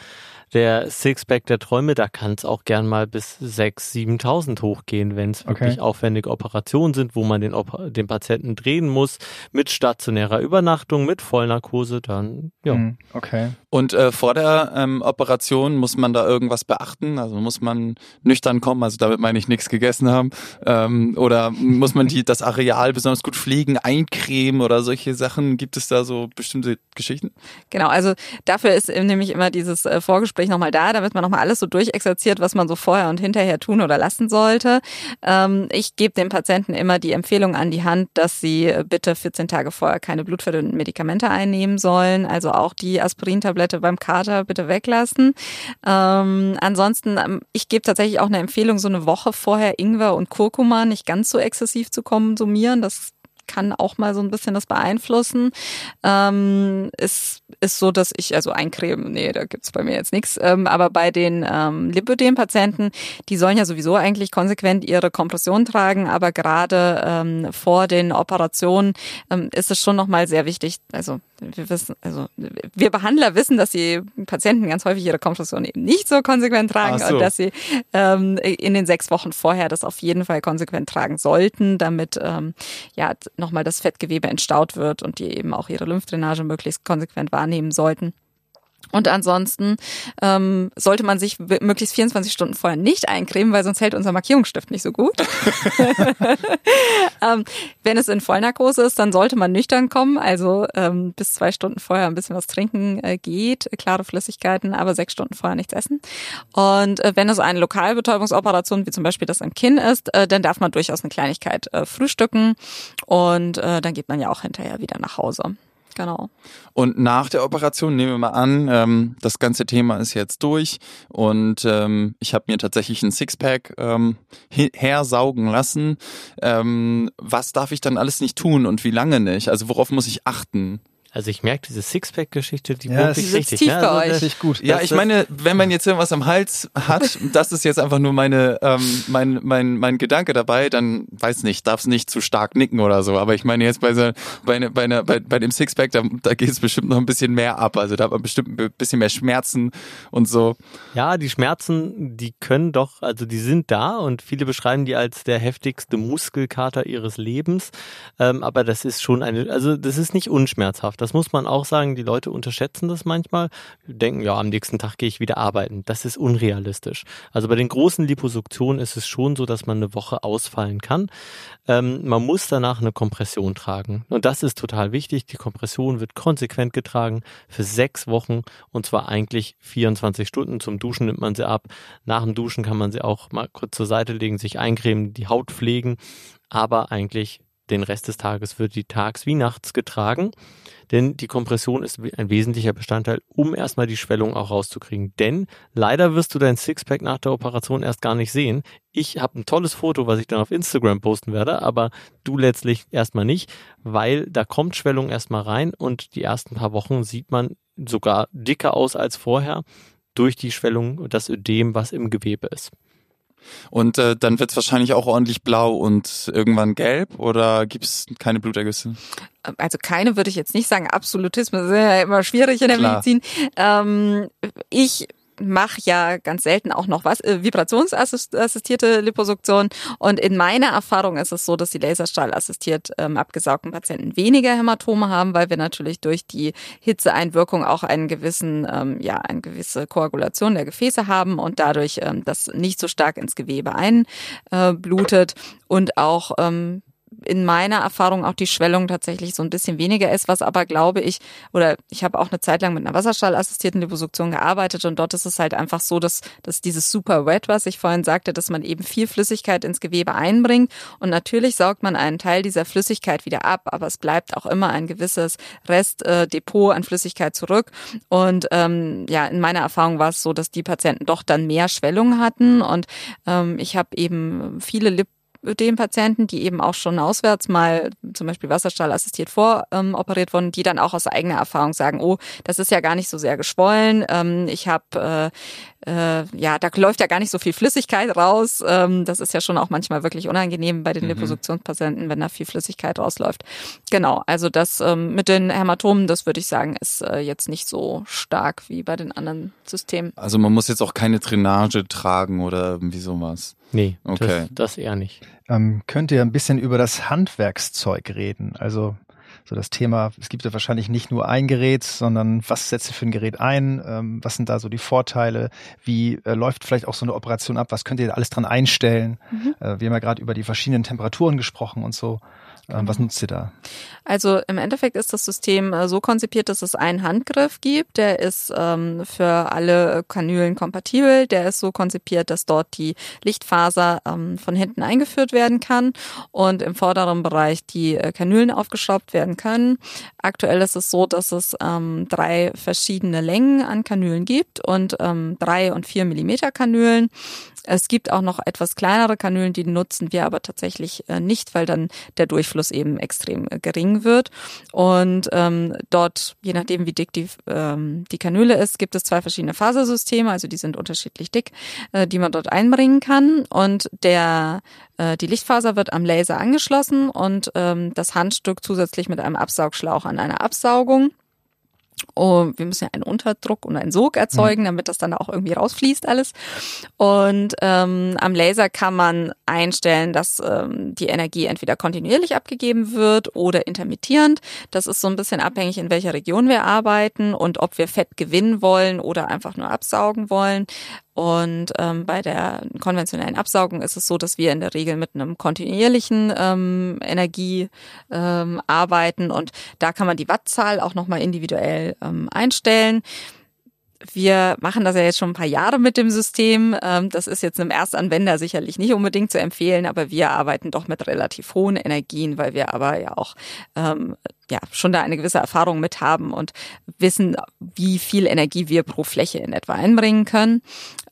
der Sixpack der Träume, da kann es auch gern mal bis 6.000, 7.000 hochgehen, wenn es Okay. wirklich aufwendige Operationen sind, wo man den, den Patienten drehen muss, mit stationärer Übernachtung, mit Vollnarkose, dann, ja. Hm, Okay. Und äh, vor der ähm, Operation muss man da irgendwas beachten? Also muss man nüchtern kommen, also damit meine ich nichts gegessen haben? Ähm, oder muss man die, das Areal besonders gut pflegen, eincremen oder solche Sachen? Gibt es da so bestimmte Geschichten? Genau, also dafür ist nämlich immer dieses äh, Vorgespräch nochmal da, damit man nochmal alles so durchexerziert, was man so vorher und hinterher tun oder lassen sollte. Ähm, ich gebe den Patienten immer die Empfehlung an die Hand, dass sie äh, bitte 14 Tage vorher keine blutverdünnenden Medikamente einnehmen sollen. Also auch die Aspirintablette beim Kater bitte weglassen. Ähm, ansonsten, ähm, ich gebe tatsächlich auch eine Empfehlung, so eine Woche vorher Ingwer und Kurkuma nicht ganz so exzessiv zu konsumieren. Das kann auch mal so ein bisschen das beeinflussen. Ähm, es ist so, dass ich, also eincremen, nee, da gibt's bei mir jetzt nichts, ähm, aber bei den ähm, Lipödem-Patienten, die sollen ja sowieso eigentlich konsequent ihre Kompression tragen, aber gerade ähm, vor den Operationen ähm, ist es schon nochmal sehr wichtig, also wir wissen, also wir Behandler wissen, dass die Patienten ganz häufig ihre Kompression eben nicht so konsequent tragen so. und dass sie ähm, in den sechs Wochen vorher das auf jeden Fall konsequent tragen sollten, damit ähm, ja nochmal das Fettgewebe entstaut wird und die eben auch ihre Lymphdrainage möglichst konsequent wahrnehmen sollten. Und ansonsten ähm, sollte man sich möglichst 24 Stunden vorher nicht eincremen, weil sonst hält unser Markierungsstift nicht so gut. ähm, wenn es in Vollnarkose ist, dann sollte man nüchtern kommen, also ähm, bis zwei Stunden vorher ein bisschen was trinken äh, geht, klare Flüssigkeiten, aber sechs Stunden vorher nichts essen. Und äh, wenn es eine Lokalbetäubungsoperation, wie zum Beispiel das am Kinn ist, äh, dann darf man durchaus eine Kleinigkeit äh, frühstücken und äh, dann geht man ja auch hinterher wieder nach Hause. Genau. Und nach der Operation nehmen wir mal an, ähm, das ganze Thema ist jetzt durch und ähm, ich habe mir tatsächlich ein Sixpack ähm, he- hersaugen lassen. Ähm, was darf ich dann alles nicht tun und wie lange nicht? Also worauf muss ich achten? Also ich merke diese Sixpack-Geschichte, die Ja, wirklich richtig. tief ne? bei Also euch. Richtig gut. Ja, Das ich meine, wenn man jetzt irgendwas am Hals hat, das ist jetzt einfach nur meine, ähm, mein, mein, mein Gedanke dabei, dann weiß nicht, darf es nicht zu stark nicken oder so. Aber ich meine jetzt bei, so, bei, einer- bei, einer, bei, bei dem Sixpack, da, da geht es bestimmt noch ein bisschen mehr ab. Also da hat man bestimmt ein bisschen mehr Schmerzen und so. Ja, die Schmerzen, die können doch, also die sind da und viele beschreiben die als der heftigste Muskelkater ihres Lebens. Ähm, aber das ist schon eine, also das ist nicht unschmerzhaft. Das muss man auch sagen. Die Leute unterschätzen das manchmal. Denken, ja, am nächsten Tag gehe ich wieder arbeiten. Das ist unrealistisch. Also bei den großen Liposuktionen ist es schon so, dass man eine Woche ausfallen kann. Ähm, man muss danach eine Kompression tragen. Und das ist total wichtig. Die Kompression wird konsequent getragen für sechs Wochen und zwar eigentlich 24 Stunden. Zum Duschen nimmt man sie ab. Nach dem Duschen kann man sie auch mal kurz zur Seite legen, sich eincremen, die Haut pflegen. Aber eigentlich den Rest des Tages wird die tags wie nachts getragen. Denn die Kompression ist ein wesentlicher Bestandteil, um erstmal die Schwellung auch rauszukriegen. Denn leider wirst du dein Sixpack nach der Operation erst gar nicht sehen. Ich habe ein tolles Foto, was ich dann auf Instagram posten werde, aber du letztlich erstmal nicht, weil da kommt Schwellung erstmal rein und die ersten paar Wochen sieht man sogar dicker aus als vorher durch die Schwellung und das Ödem, was im Gewebe ist. Und äh, dann wird es wahrscheinlich auch ordentlich blau und irgendwann gelb oder gibt es keine Blutergüsse? also keine würde ich jetzt nicht sagen. Absolutismus ist ja immer schwierig in der Klar. Medizin. Ähm, ich mache ja ganz selten auch noch was, äh, vibrationsassistierte Liposuktion. Und in meiner Erfahrung ist es so, dass die Laserstrahl-assistiert ähm, abgesaugten Patienten weniger Hämatome haben, weil wir natürlich durch die Hitzeeinwirkung auch einen gewissen, ähm, ja, eine gewisse Koagulation der Gefäße haben und dadurch ähm, das nicht so stark ins Gewebe einblutet und auch ähm, in meiner Erfahrung auch die Schwellung tatsächlich so ein bisschen weniger ist, was aber glaube ich, oder ich habe auch eine Zeit lang mit einer wasserstrahlassistierten Liposuktion gearbeitet und dort ist es halt einfach so, dass, dass dieses Super Wet, was ich vorhin sagte, dass man eben viel Flüssigkeit ins Gewebe einbringt und natürlich saugt man einen Teil dieser Flüssigkeit wieder ab, aber es bleibt auch immer ein gewisses Restdepot äh, an Flüssigkeit zurück und ähm, ja, in meiner Erfahrung war es so, dass die Patienten doch dann mehr Schwellung hatten und ähm, ich habe eben viele Lip den Patienten, die eben auch schon auswärts mal zum Beispiel Wasserstrahl assistiert voroperiert wurden, die dann auch aus eigener Erfahrung sagen, oh, das ist ja gar nicht so sehr geschwollen, ähm, ich habe äh, äh, ja, da läuft ja gar nicht so viel Flüssigkeit raus. Ähm, das ist ja schon auch manchmal wirklich unangenehm bei den Mhm. Liposuktionspatienten, wenn da viel Flüssigkeit rausläuft. Genau, also das ähm, mit den Hämatomen, das würde ich sagen, ist äh, jetzt nicht so stark wie bei den anderen Systemen. Also man muss jetzt auch keine Drainage tragen oder irgendwie sowas. Nee, Okay. das, das eher nicht. Ähm, könnt ihr ein bisschen über das Handwerkszeug reden? Also so das Thema, es gibt ja wahrscheinlich nicht nur ein Gerät, sondern was setzt ihr für ein Gerät ein? Ähm, was sind da so die Vorteile? Wie äh, läuft vielleicht auch so eine Operation ab? Was könnt ihr da alles dran einstellen? Äh, wir haben ja gerade über die verschiedenen Temperaturen gesprochen und so. Ähm, was nutzt ihr da? Also im Endeffekt ist das System äh, so konzipiert, dass es einen Handgriff gibt. Der ist ähm, für alle Kanülen kompatibel. Der ist so konzipiert, dass dort die Lichtfaser ähm, von hinten eingeführt werden kann und im vorderen Bereich die äh, Kanülen aufgeschraubt werden können. Aktuell ist es so, dass es ähm, drei verschiedene Längen an Kanülen gibt und ähm, drei und vier Millimeter Kanülen. Es gibt auch noch etwas kleinere Kanülen, die nutzen wir aber tatsächlich äh, nicht, weil dann der Durchfluss eben extrem äh, gering wird. Und ähm, dort, je nachdem wie dick die, ähm, die Kanüle ist, gibt es zwei verschiedene Fasersysteme, also die sind unterschiedlich dick, äh, die man dort einbringen kann. Und der äh, die Lichtfaser wird am Laser angeschlossen und ähm, das Handstück zusätzlich mit einem Absaugschlauch an einer Absaugung. Oh, wir müssen ja einen Unterdruck und einen Sog erzeugen, damit das dann auch irgendwie rausfließt alles. Und ähm, am Laser kann man einstellen, dass ähm, die Energie entweder kontinuierlich abgegeben wird oder intermittierend. Das ist so ein bisschen abhängig, in welcher Region wir arbeiten und ob wir Fett gewinnen wollen oder einfach nur absaugen wollen. Und ähm, bei der konventionellen Absaugung ist es so, dass wir in der Regel mit einem kontinuierlichen ähm, Energie ähm, arbeiten und da kann man die Wattzahl auch nochmal individuell ähm, einstellen. Wir machen das ja jetzt schon ein paar Jahre mit dem System. Ähm, Das ist jetzt einem Erstanwender sicherlich nicht unbedingt zu empfehlen, aber wir arbeiten doch mit relativ hohen Energien, weil wir aber ja auch ähm, ja schon da eine gewisse Erfahrung mit haben und wissen, wie viel Energie wir pro Fläche in etwa einbringen können.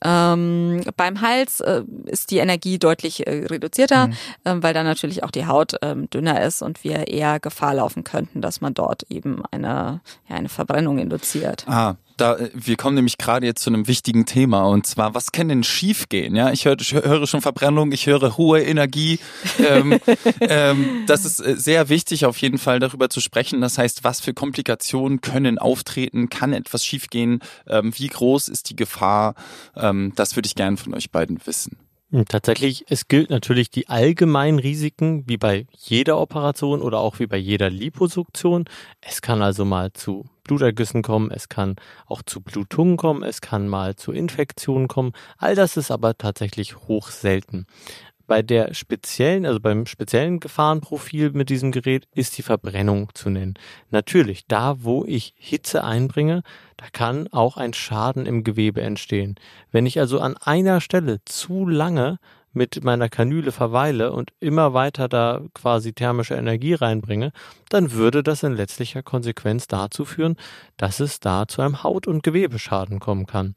Ähm, beim Hals äh, ist die Energie deutlich äh, reduzierter, mhm. ähm, weil dann natürlich auch die Haut ähm, dünner ist und wir eher Gefahr laufen könnten, dass man dort eben eine, ja, eine Verbrennung induziert. Ah, da, wir kommen nämlich gerade jetzt zu einem wichtigen Thema und zwar, was kann denn schiefgehen? Ja, ich, hör, ich höre schon Verbrennung, ich höre hohe Energie. ähm, ähm, das ist äh, sehr wichtig, auf jeden Fall darüber zu sprechen. Das heißt, was für Komplikationen können auftreten? Kann etwas schiefgehen? Ähm, wie groß ist die Gefahr? Ähm, das würde ich gerne von euch beiden wissen. Hm, tatsächlich, es gilt natürlich die allgemeinen Risiken, wie bei jeder Operation oder auch wie bei jeder Liposuktion. Es kann also mal zu Blutergüssen kommen, es kann auch zu Blutungen kommen, es kann mal zu Infektionen kommen. All das ist aber tatsächlich hoch selten. Bei der speziellen, also beim speziellen Gefahrenprofil mit diesem Gerät ist die Verbrennung zu nennen. Natürlich, da wo ich Hitze einbringe, da kann auch ein Schaden im Gewebe entstehen. Wenn ich also an einer Stelle zu lange mit meiner Kanüle verweile und immer weiter da quasi thermische Energie reinbringe, dann würde das in letztlicher Konsequenz dazu führen, dass es da zu einem Haut- und Gewebeschaden kommen kann.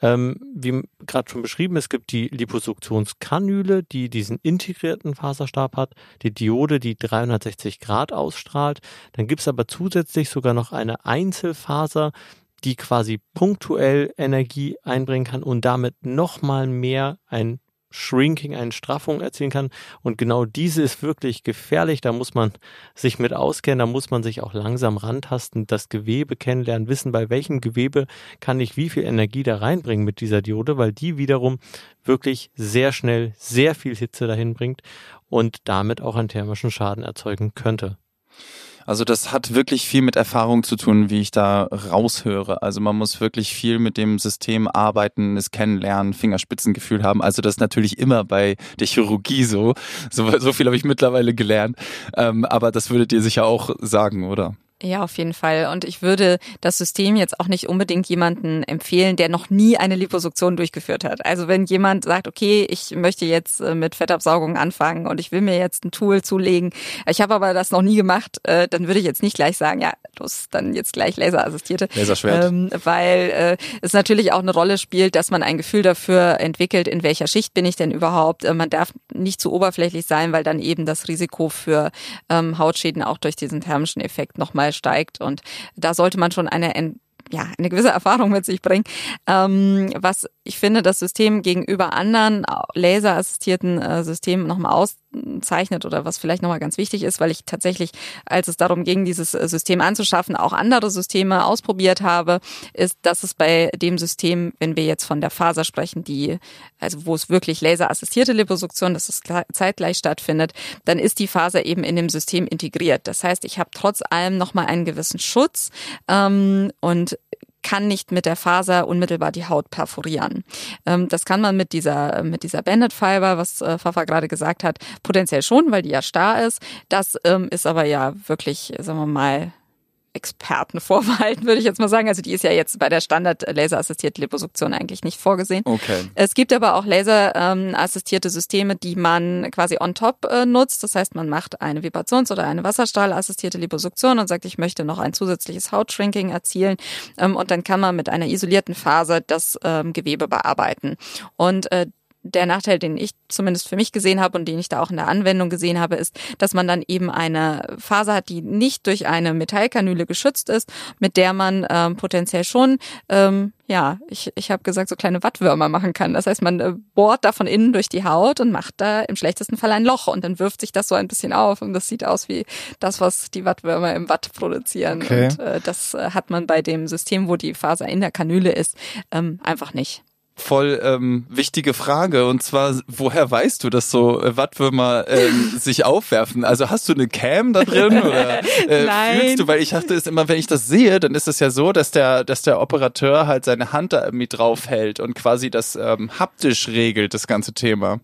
Ähm, wie gerade schon beschrieben, es gibt die Liposuktionskanüle, die diesen integrierten Faserstab hat, die Diode, die 360 Grad ausstrahlt. Dann gibt es aber zusätzlich sogar noch eine Einzelfaser, die quasi punktuell Energie einbringen kann und damit nochmal mehr ein Shrinking, eine Straffung erzielen kann. Und genau diese ist wirklich gefährlich. Da muss man sich mit auskennen. Da muss man sich auch langsam rantasten, das Gewebe kennenlernen, wissen, bei welchem Gewebe kann ich wie viel Energie da reinbringen mit dieser Diode, weil die wiederum wirklich sehr schnell sehr viel Hitze dahin bringt und damit auch einen thermischen Schaden erzeugen könnte. Also das hat wirklich viel mit Erfahrung zu tun, wie ich da raushöre. Also man muss wirklich viel mit dem System arbeiten, es kennenlernen, Fingerspitzengefühl haben. Also das ist natürlich immer bei der Chirurgie so. So, so viel habe ich mittlerweile gelernt. Ähm, aber das würdet ihr sicher auch sagen, oder? Ja, auf jeden Fall. Und ich würde das System jetzt auch nicht unbedingt jemanden empfehlen, der noch nie eine Liposuktion durchgeführt hat. Also wenn jemand sagt, okay, ich möchte jetzt äh, mit Fettabsaugung anfangen und ich will mir jetzt ein Tool zulegen, ich habe aber das noch nie gemacht, äh, dann würde ich jetzt nicht gleich sagen, ja, los, dann jetzt gleich Laserassistierte. Laserschwert. Ähm, weil äh, es natürlich auch eine Rolle spielt, dass man ein Gefühl dafür entwickelt, in welcher Schicht bin ich denn überhaupt. Äh, man darf nicht zu oberflächlich sein, weil dann eben das Risiko für ähm, Hautschäden auch durch diesen thermischen Effekt nochmal steigt. Und da sollte man schon eine ja, eine gewisse Erfahrung mit sich bringen. Ähm, was ich finde, das System gegenüber anderen laserassistierten äh, Systemen nochmal auszeichnet oder was vielleicht nochmal ganz wichtig ist, weil ich tatsächlich, als es darum ging, dieses System anzuschaffen, auch andere Systeme ausprobiert habe, ist, dass es bei dem System, wenn wir jetzt von der Faser sprechen, die, also wo es wirklich laserassistierte Liposuktion, dass es zeitgleich stattfindet, dann ist die Faser eben in dem System integriert. Das heißt, ich habe trotz allem nochmal einen gewissen Schutz ähm, und kann nicht mit der Faser unmittelbar die Haut perforieren. Ähm, das kann man mit dieser, mit dieser Banded Fiber, was äh, Fafa gerade gesagt hat, potenziell schon, weil die ja starr ist. Das ähm, ist aber ja wirklich, sagen wir mal, Experten vorbehalten, würde ich jetzt mal sagen. Also die ist ja jetzt bei der Standard laserassistierten Liposuktion eigentlich nicht vorgesehen. Okay. Es gibt aber auch laserassistierte ähm, Systeme, die man quasi on top äh, nutzt. Das heißt, man macht eine Vibrations- oder eine Wasserstrahlassistierte Liposuktion und sagt, ich möchte noch ein zusätzliches Hautshrinking erzielen. Ähm, und dann kann man mit einer isolierten Phase das ähm, Gewebe bearbeiten. Und äh, der Nachteil, den ich zumindest für mich gesehen habe und den ich da auch in der Anwendung gesehen habe, ist, dass man dann eben eine Phase hat, die nicht durch eine Metallkanüle geschützt ist, mit der man ähm, potenziell schon, ähm, ja, ich, ich habe gesagt, so kleine Wattwürmer machen kann. Das heißt, man äh, bohrt da von innen durch die Haut und macht da im schlechtesten Fall ein Loch und dann wirft sich das so ein bisschen auf und das sieht aus wie das, was die Wattwürmer im Watt produzieren. Okay. Und äh, das äh, hat man bei dem System, wo die Faser in der Kanüle ist, ähm, einfach nicht voll ähm, wichtige Frage und zwar, woher weißt du, dass so äh, Wattwürmer ähm, sich aufwerfen? Also hast du eine Cam da drin oder äh, Nein. fühlst du? Weil ich dachte, ist immer, wenn ich das sehe, dann ist es ja so, dass der, dass der Operateur halt seine Hand da irgendwie drauf hält und quasi das ähm, haptisch regelt, das ganze Thema.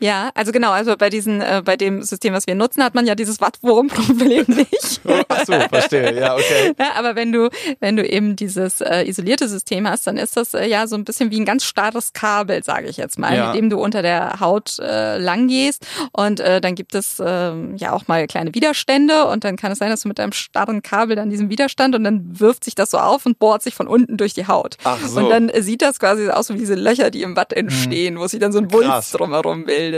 Ja, also genau, also bei diesen, äh, bei dem System, was wir nutzen, hat man ja dieses Wattwurm-Problem nicht. Ach so, verstehe, ja, okay. Ja, aber wenn du, wenn du eben dieses äh, isolierte System hast, dann ist das äh, ja so ein bisschen wie ein ganz starres Kabel, sage ich jetzt mal, Ja. mit dem du unter der Haut äh, lang gehst. Und äh, dann gibt es äh, ja auch mal kleine Widerstände und dann kann es sein, dass du mit deinem starren Kabel dann diesen Widerstand und dann wirft sich das so auf und bohrt sich von unten durch die Haut. Ach so. Und dann sieht das quasi aus wie diese Löcher, die im Watt entstehen, wo sich dann so ein Krass. Wulst drumherum bildet.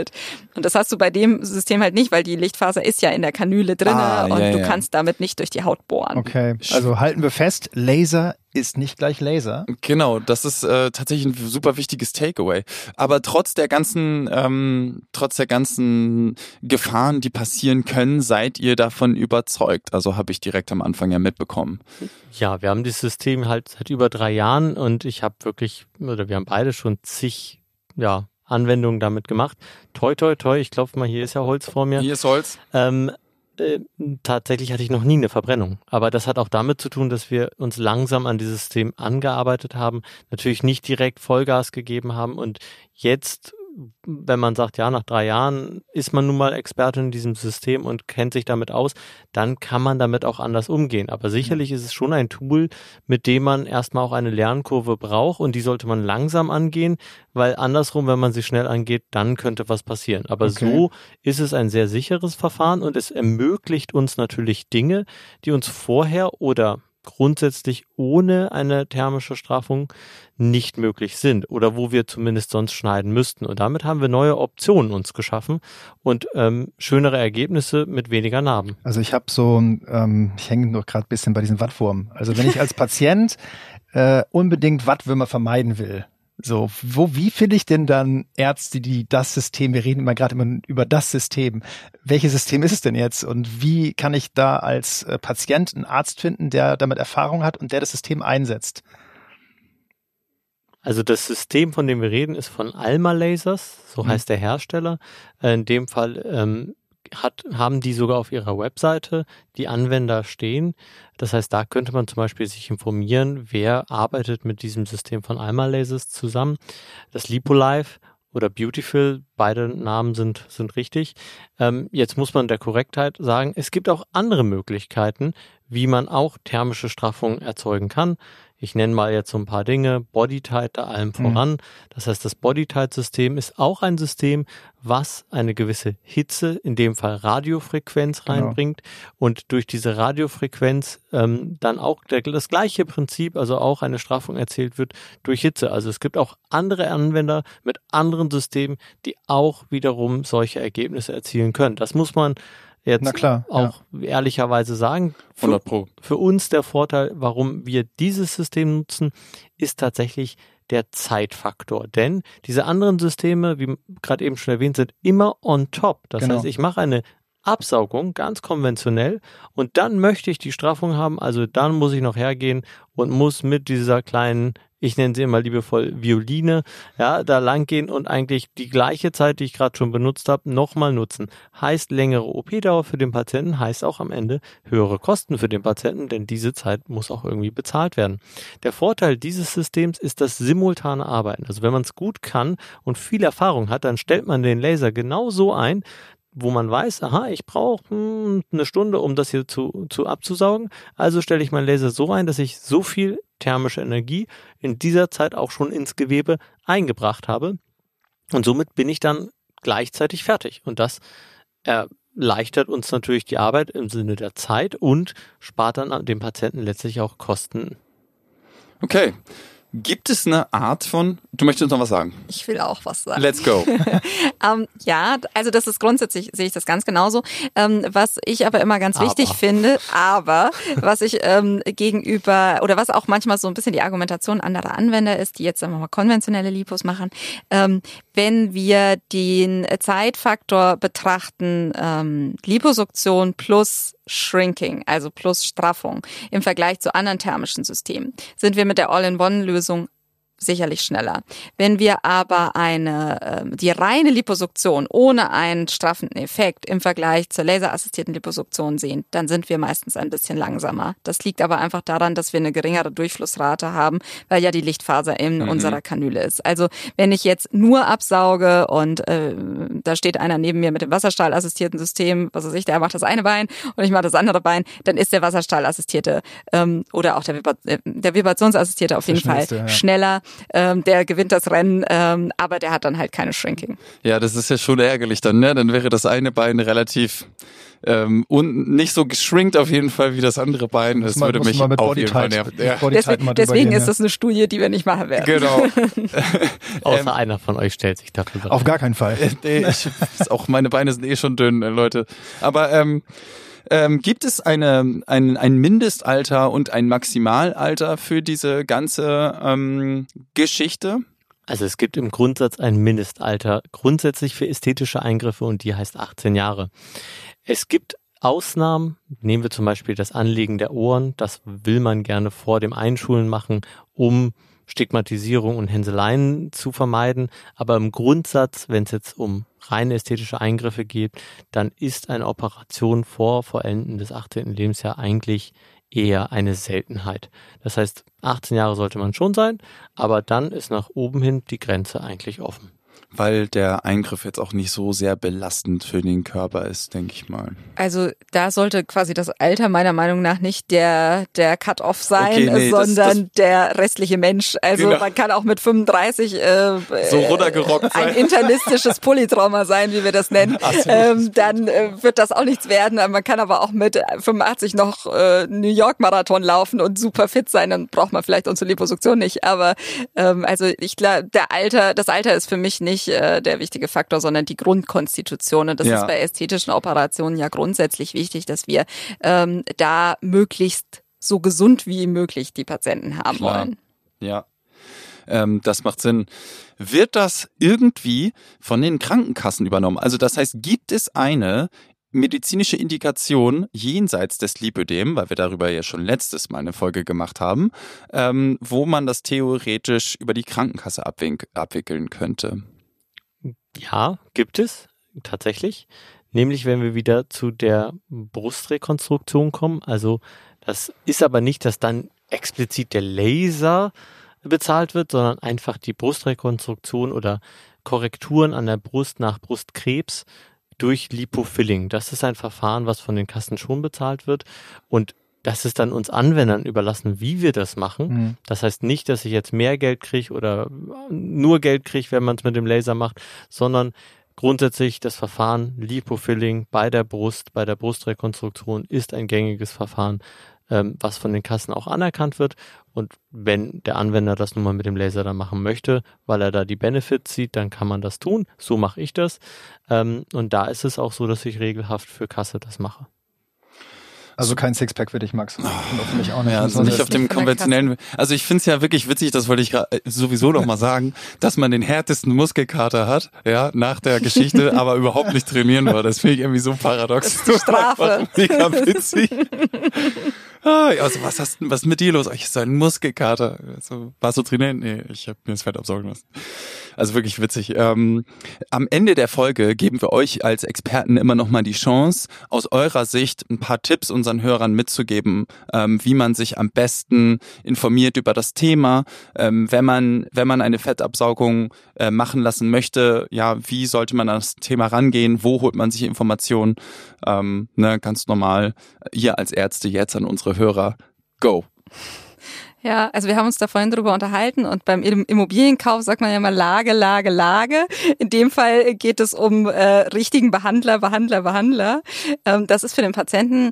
Und das hast du bei dem System halt nicht, weil die Lichtfaser ist ja in der Kanüle drinne Ah, und ja, du ja. kannst damit nicht durch die Haut bohren. Okay, also halten wir fest, Laser ist nicht gleich Laser. Genau, das ist äh, tatsächlich ein super wichtiges Takeaway. Aber trotz der ganzen, ähm, trotz der ganzen Gefahren, die passieren können, seid ihr davon überzeugt. Also habe ich direkt am Anfang ja mitbekommen. Ja, wir haben dieses System halt seit über drei Jahren und ich habe wirklich, oder wir haben beide schon zig, ja, Anwendungen damit gemacht. Toi, toi, toi, ich klopfe mal, hier ist ja Holz vor mir. Hier ist Holz. Ähm, äh, tatsächlich hatte ich noch nie eine Verbrennung. Aber das hat auch damit zu tun, dass wir uns langsam an dieses System angearbeitet haben, natürlich nicht direkt Vollgas gegeben haben und jetzt, wenn man sagt, ja, nach drei Jahren ist man nun mal Experte in diesem System und kennt sich damit aus, dann kann man damit auch anders umgehen. Aber sicherlich ist es schon ein Tool, mit dem man erstmal auch eine Lernkurve braucht und die sollte man langsam angehen, weil andersrum, wenn man sie schnell angeht, dann könnte was passieren. Aber Okay. so ist es ein sehr sicheres Verfahren und es ermöglicht uns natürlich Dinge, die uns vorher oder grundsätzlich ohne eine thermische Straffung nicht möglich sind oder wo wir zumindest sonst schneiden müssten. Und damit haben wir neue Optionen uns geschaffen und ähm, schönere Ergebnisse mit weniger Narben. Also ich habe so, ähm, ich hänge noch gerade ein bisschen bei diesem Wattwurm. Also wenn ich als Patient äh, unbedingt Wattwürmer vermeiden will, so, wo, wie finde ich denn dann Ärzte, die das System, wir reden immer gerade immer über das System. Welches System ist es denn jetzt? Und wie kann ich da als äh, Patient einen Arzt finden, der damit Erfahrung hat und der das System einsetzt? Also das System, von dem wir reden, ist von Alma Lasers, so Mhm. heißt der Hersteller. Äh, In dem Fall ähm, hat, haben die sogar auf ihrer Webseite die Anwender stehen. Das heißt, da könnte man zum Beispiel sich informieren, wer arbeitet mit diesem System von Alma Lasers zusammen. Das Lipolife oder Beautiful, beide Namen sind, sind richtig. Ähm, jetzt muss man der Korrektheit sagen, es gibt auch andere Möglichkeiten, wie man auch thermische Straffung erzeugen kann. Ich nenne mal jetzt so ein paar Dinge. Bodytight da allem voran. Das heißt, das Bodytight-System ist auch ein System, was eine gewisse Hitze, in dem Fall Radiofrequenz Genau. reinbringt und durch diese Radiofrequenz ähm, dann auch der, das gleiche Prinzip, also auch eine Straffung erzielt wird durch Hitze. Also es gibt auch andere Anwender mit anderen Systemen, die auch wiederum solche Ergebnisse erzielen können. Das muss man jetzt Na klar, auch ehrlicherweise sagen. Für, 100 Pro. für uns der Vorteil, warum wir dieses System nutzen, ist tatsächlich der Zeitfaktor. Denn diese anderen Systeme, wie gerade eben schon erwähnt, sind immer on top. Das Genau. heißt, ich mache eine Absaugung, ganz konventionell, und dann möchte ich die Straffung haben, also dann muss ich noch hergehen und muss mit dieser kleinen, ich nenne sie immer liebevoll Violine, ja, da langgehen und eigentlich die gleiche Zeit, die ich gerade schon benutzt habe, nochmal nutzen. Heißt längere OP-Dauer für den Patienten, heißt auch am Ende höhere Kosten für den Patienten, denn diese Zeit muss auch irgendwie bezahlt werden. Der Vorteil dieses Systems ist das simultane Arbeiten. Also wenn man es gut kann und viel Erfahrung hat, dann stellt man den Laser genau so ein, wo man weiß, aha, ich brauche hm, eine Stunde, um das hier zu, zu abzusaugen. Also stelle ich meinen Laser so ein, dass ich so viel thermische Energie in dieser Zeit auch schon ins Gewebe eingebracht habe. Und somit bin ich dann gleichzeitig fertig. Und das erleichtert uns natürlich die Arbeit im Sinne der Zeit und spart dann dem Patienten letztlich auch Kosten. Okay. Gibt es eine Art von, du möchtest noch was sagen? Ich will auch was sagen. Let's go. Ähm, ja, also das ist grundsätzlich, sehe ich das ganz genauso. Ähm, was ich aber immer ganz wichtig Aber. finde, aber was ich ähm, gegenüber, oder was auch manchmal so ein bisschen die Argumentation anderer Anwender ist, die jetzt sagen wir mal konventionelle Lipos machen, ähm, wenn wir den Zeitfaktor betrachten, ähm, Liposuktion plus Shrinking, also plus Straffung. Im Vergleich zu anderen thermischen Systemen, sind wir mit der All-in-One-Lösung sicherlich schneller. Wenn wir aber eine, äh, die reine Liposuktion ohne einen straffenden Effekt im Vergleich zur laserassistierten Liposuktion sehen, dann sind wir meistens ein bisschen langsamer. Das liegt aber einfach daran, dass wir eine geringere Durchflussrate haben, weil ja die Lichtfaser in mhm. unserer Kanüle ist. Also wenn ich jetzt nur absauge und äh, da steht einer neben mir mit dem Wasserstrahlassistierten System, was weiß ich, der macht das eine Bein und ich mache das andere Bein, dann ist der Wasserstrahlassistierte ähm, oder auch der, Vibra äh, der Vibrationsassistierte auf jeden Fall ja. schneller. Ähm, der gewinnt das Rennen, ähm, aber der hat dann halt keine Shrinking. Ja, das ist ja schon ärgerlich dann, ne? Dann wäre das eine Bein relativ ähm, und nicht so geschrinkt auf jeden Fall wie das andere Bein. Das man, würde mich auf jeden Fall nerven. Ja. Deswegen, deswegen ist das eine Studie, die wir nicht machen werden. Genau. Außer ähm, einer von euch stellt sich dafür. Auf gar keinen Fall. nee, ich, auch meine Beine sind eh schon dünn, äh, Leute. Aber ähm, ähm, gibt es eine, ein, ein Mindestalter und ein Maximalalter für diese ganze ähm, Geschichte? Also es gibt im Grundsatz ein Mindestalter grundsätzlich für ästhetische Eingriffe und die heißt 18 Jahre. Es gibt Ausnahmen, nehmen wir zum Beispiel das Anlegen der Ohren, das will man gerne vor dem Einschulen machen, um Stigmatisierung und Hänseleien zu vermeiden. Aber im Grundsatz, wenn es jetzt um reine ästhetische Eingriffe geht, dann ist eine Operation vor Vollenden des 18. Lebensjahr eigentlich eher eine Seltenheit. Das heißt, 18 Jahre sollte man schon sein, aber dann ist nach oben hin die Grenze eigentlich offen weil der Eingriff jetzt auch nicht so sehr belastend für den Körper ist, denke ich mal. Also da sollte quasi das Alter meiner Meinung nach nicht der der Cut-off sein, okay, nee, sondern das, das der restliche Mensch. Also genau. man kann auch mit 35 äh, so runtergerockt ein internistisches Polytrauma sein, wie wir das nennen. ähm, dann äh, wird das auch nichts werden. Man kann aber auch mit 85 noch äh, New York Marathon laufen und super fit sein. Dann braucht man vielleicht unsere Liposuktion nicht. Aber ähm, also ich glaube, der Alter, das Alter ist für mich nicht nicht äh, der wichtige Faktor, sondern die Grundkonstitution. Und das ja. ist bei ästhetischen Operationen ja grundsätzlich wichtig, dass wir ähm, da möglichst so gesund wie möglich die Patienten haben Klar. wollen. Ja, ähm, das macht Sinn. Wird das irgendwie von den Krankenkassen übernommen? Also das heißt, gibt es eine medizinische Indikation jenseits des Lipödem, weil wir darüber ja schon letztes Mal eine Folge gemacht haben, ähm, wo man das theoretisch über die Krankenkasse abwickeln könnte? Ja, gibt es tatsächlich. Nämlich, wenn wir wieder zu der Brustrekonstruktion kommen. Also, das ist aber nicht, dass dann explizit der Laser bezahlt wird, sondern einfach die Brustrekonstruktion oder Korrekturen an der Brust nach Brustkrebs durch Lipofilling. Das ist ein Verfahren, was von den Kassen schon bezahlt wird. Und das ist dann uns Anwendern überlassen, wie wir das machen. Mhm. Das heißt nicht, dass ich jetzt mehr Geld kriege oder nur Geld kriege, wenn man es mit dem Laser macht, sondern grundsätzlich das Verfahren Lipofilling bei der Brust, bei der Brustrekonstruktion ist ein gängiges Verfahren, ähm, was von den Kassen auch anerkannt wird. Und wenn der Anwender das nun mal mit dem Laser dann machen möchte, weil er da die Benefits sieht, dann kann man das tun. So mache ich das. Ähm, und da ist es auch so, dass ich regelhaft für Kasse das mache. Also kein Sixpack für dich, Max. Und für mich auch nicht. Ja, also nicht auf dem konventionellen. Also ich finde es ja wirklich witzig, das wollte ich äh, sowieso noch mal sagen, dass man den härtesten Muskelkater hat, ja, nach der Geschichte, aber überhaupt nicht trainieren war. Das finde ich irgendwie so paradox. Das ist Strafe. Mega witzig. Ah, also was hast was ist mit dir los? Ich so ein Muskelkater. Also, warst du trainieren? Nee, ich habe mir das Fett absaugen lassen. Also wirklich witzig. Ähm, am Ende der Folge geben wir euch als Experten immer noch mal die Chance, aus eurer Sicht ein paar Tipps unseren Hörern mitzugeben, ähm, wie man sich am besten informiert über das Thema, ähm, wenn man wenn man eine Fettabsaugung äh, machen lassen möchte. Ja, wie sollte man an das Thema rangehen? Wo holt man sich Informationen? Ähm, ne, ganz normal. Ihr als Ärzte jetzt an unsere Hörer. Go. Ja, also wir haben uns da vorhin drüber unterhalten und beim Immobilienkauf sagt man ja immer Lage, Lage, Lage. In dem Fall geht es um äh, richtigen Behandler, Behandler, Behandler. Ähm, das ist für den Patienten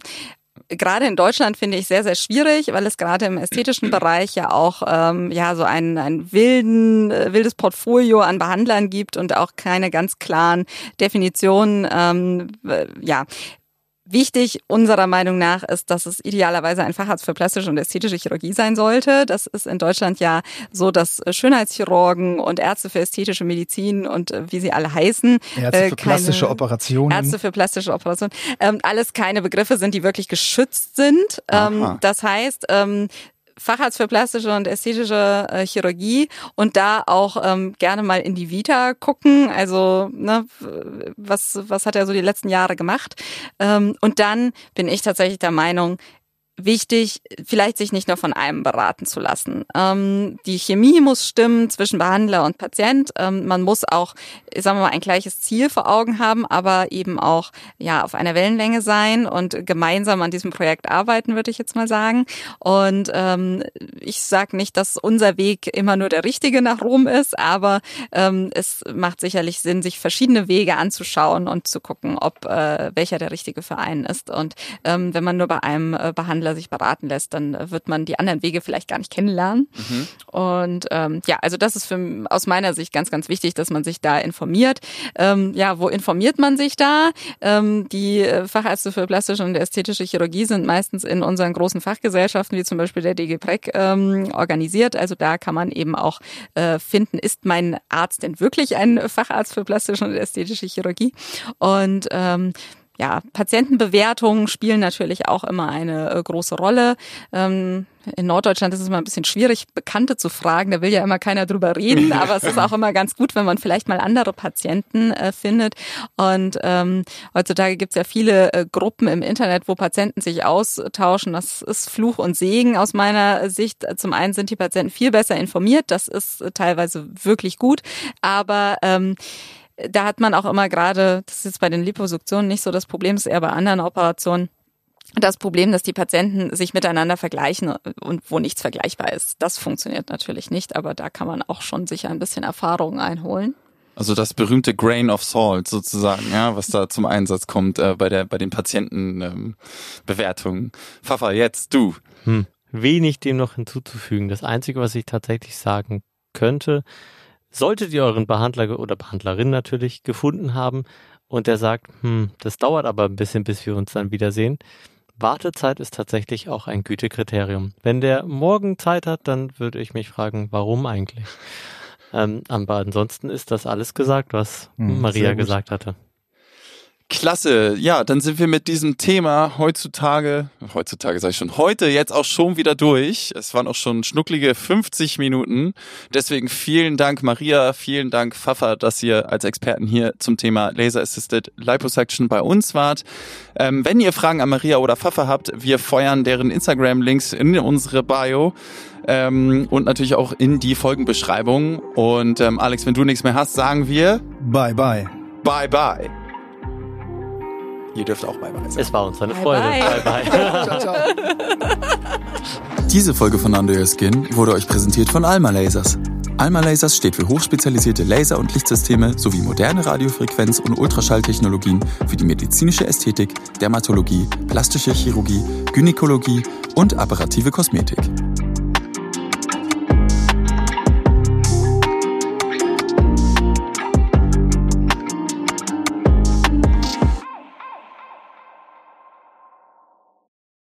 gerade in Deutschland finde ich sehr, sehr schwierig, weil es gerade im ästhetischen Bereich ja auch ähm, ja so ein, ein wilden, äh, wildes Portfolio an Behandlern gibt und auch keine ganz klaren Definitionen, ähm, ja, Wichtig unserer Meinung nach ist, dass es idealerweise ein Facharzt für plastische und ästhetische Chirurgie sein sollte. Das ist in Deutschland ja so, dass Schönheitschirurgen und Ärzte für ästhetische Medizin und äh, wie sie alle heißen. Ärzte für plastische Operationen. Ärzte für plastische Operationen. Ähm, alles keine Begriffe sind, die wirklich geschützt sind. Ähm, das heißt, ähm, Facharzt für plastische und ästhetische äh, Chirurgie und da auch ähm, gerne mal in die Vita gucken. Also ne, was was hat er so die letzten Jahre gemacht? Ähm, und dann bin ich tatsächlich der Meinung, wichtig, vielleicht sich nicht nur von einem beraten zu lassen. Ähm, die Chemie muss stimmen zwischen Behandler und Patient. Ähm, man muss auch, sagen wir mal, ein gleiches Ziel vor Augen haben, aber eben auch ja auf einer Wellenlänge sein und gemeinsam an diesem Projekt arbeiten, würde ich jetzt mal sagen. Und ähm, ich sage nicht, dass unser Weg immer nur der richtige nach Rom ist, aber ähm, es macht sicherlich Sinn, sich verschiedene Wege anzuschauen und zu gucken, ob äh, welcher der richtige für einen ist. Und ähm, wenn man nur bei einem äh, Behandler Händler sich beraten lässt, dann wird man die anderen Wege vielleicht gar nicht kennenlernen. Mhm. Und ähm, ja, also das ist für, aus meiner Sicht ganz, ganz wichtig, dass man sich da informiert. Ähm, ja, wo informiert man sich da? Ähm, die Fachärzte für plastische und ästhetische Chirurgie sind meistens in unseren großen Fachgesellschaften, wie zum Beispiel der DG Preck, ähm, organisiert. Also da kann man eben auch äh, finden, ist mein Arzt denn wirklich ein Facharzt für plastische und ästhetische Chirurgie? Und ähm, ja, Patientenbewertungen spielen natürlich auch immer eine äh, große Rolle. Ähm, in Norddeutschland ist es immer ein bisschen schwierig, Bekannte zu fragen. Da will ja immer keiner drüber reden, aber es ist auch immer ganz gut, wenn man vielleicht mal andere Patienten äh, findet. Und ähm, heutzutage gibt es ja viele äh, Gruppen im Internet, wo Patienten sich austauschen. Das ist Fluch und Segen aus meiner Sicht. Zum einen sind die Patienten viel besser informiert, das ist äh, teilweise wirklich gut, aber ähm, da hat man auch immer gerade, das ist jetzt bei den Liposuktionen nicht so das Problem, ist eher bei anderen Operationen, das Problem, dass die Patienten sich miteinander vergleichen und wo nichts vergleichbar ist. Das funktioniert natürlich nicht, aber da kann man auch schon sicher ein bisschen Erfahrung einholen. Also das berühmte Grain of Salt sozusagen, ja, was da zum Einsatz kommt äh, bei der bei den Patientenbewertungen. Ähm, Pfaffer, jetzt du. Hm. Wenig dem noch hinzuzufügen. Das Einzige, was ich tatsächlich sagen könnte, Solltet ihr euren Behandler oder Behandlerin natürlich gefunden haben und der sagt, hm, das dauert aber ein bisschen, bis wir uns dann wiedersehen, Wartezeit ist tatsächlich auch ein Gütekriterium. Wenn der morgen Zeit hat, dann würde ich mich fragen, warum eigentlich? Ähm, aber ansonsten ist das alles gesagt, was hm, Maria gesagt hatte. Klasse. Ja, dann sind wir mit diesem Thema heutzutage, heutzutage sage ich schon, heute jetzt auch schon wieder durch. Es waren auch schon schnucklige 50 Minuten. Deswegen vielen Dank Maria, vielen Dank Pfaffer, dass ihr als Experten hier zum Thema Laser Assisted Liposuction bei uns wart. Ähm, wenn ihr Fragen an Maria oder Pfaffer habt, wir feuern deren Instagram-Links in unsere Bio. Ähm, und natürlich auch in die Folgenbeschreibung. Und ähm, Alex, wenn du nichts mehr hast, sagen wir Bye bye. Bye bye. Ihr dürft auch bye bye sagen. Es war uns eine Freude. Bye bye. bye, ciao, ciao. Diese Folge von Under Your Skin wurde euch präsentiert von Alma Lasers. Alma Lasers steht für hochspezialisierte Laser- und Lichtsysteme sowie moderne Radiofrequenz- und Ultraschalltechnologien für die medizinische Ästhetik, Dermatologie, plastische Chirurgie, Gynäkologie und apparative Kosmetik.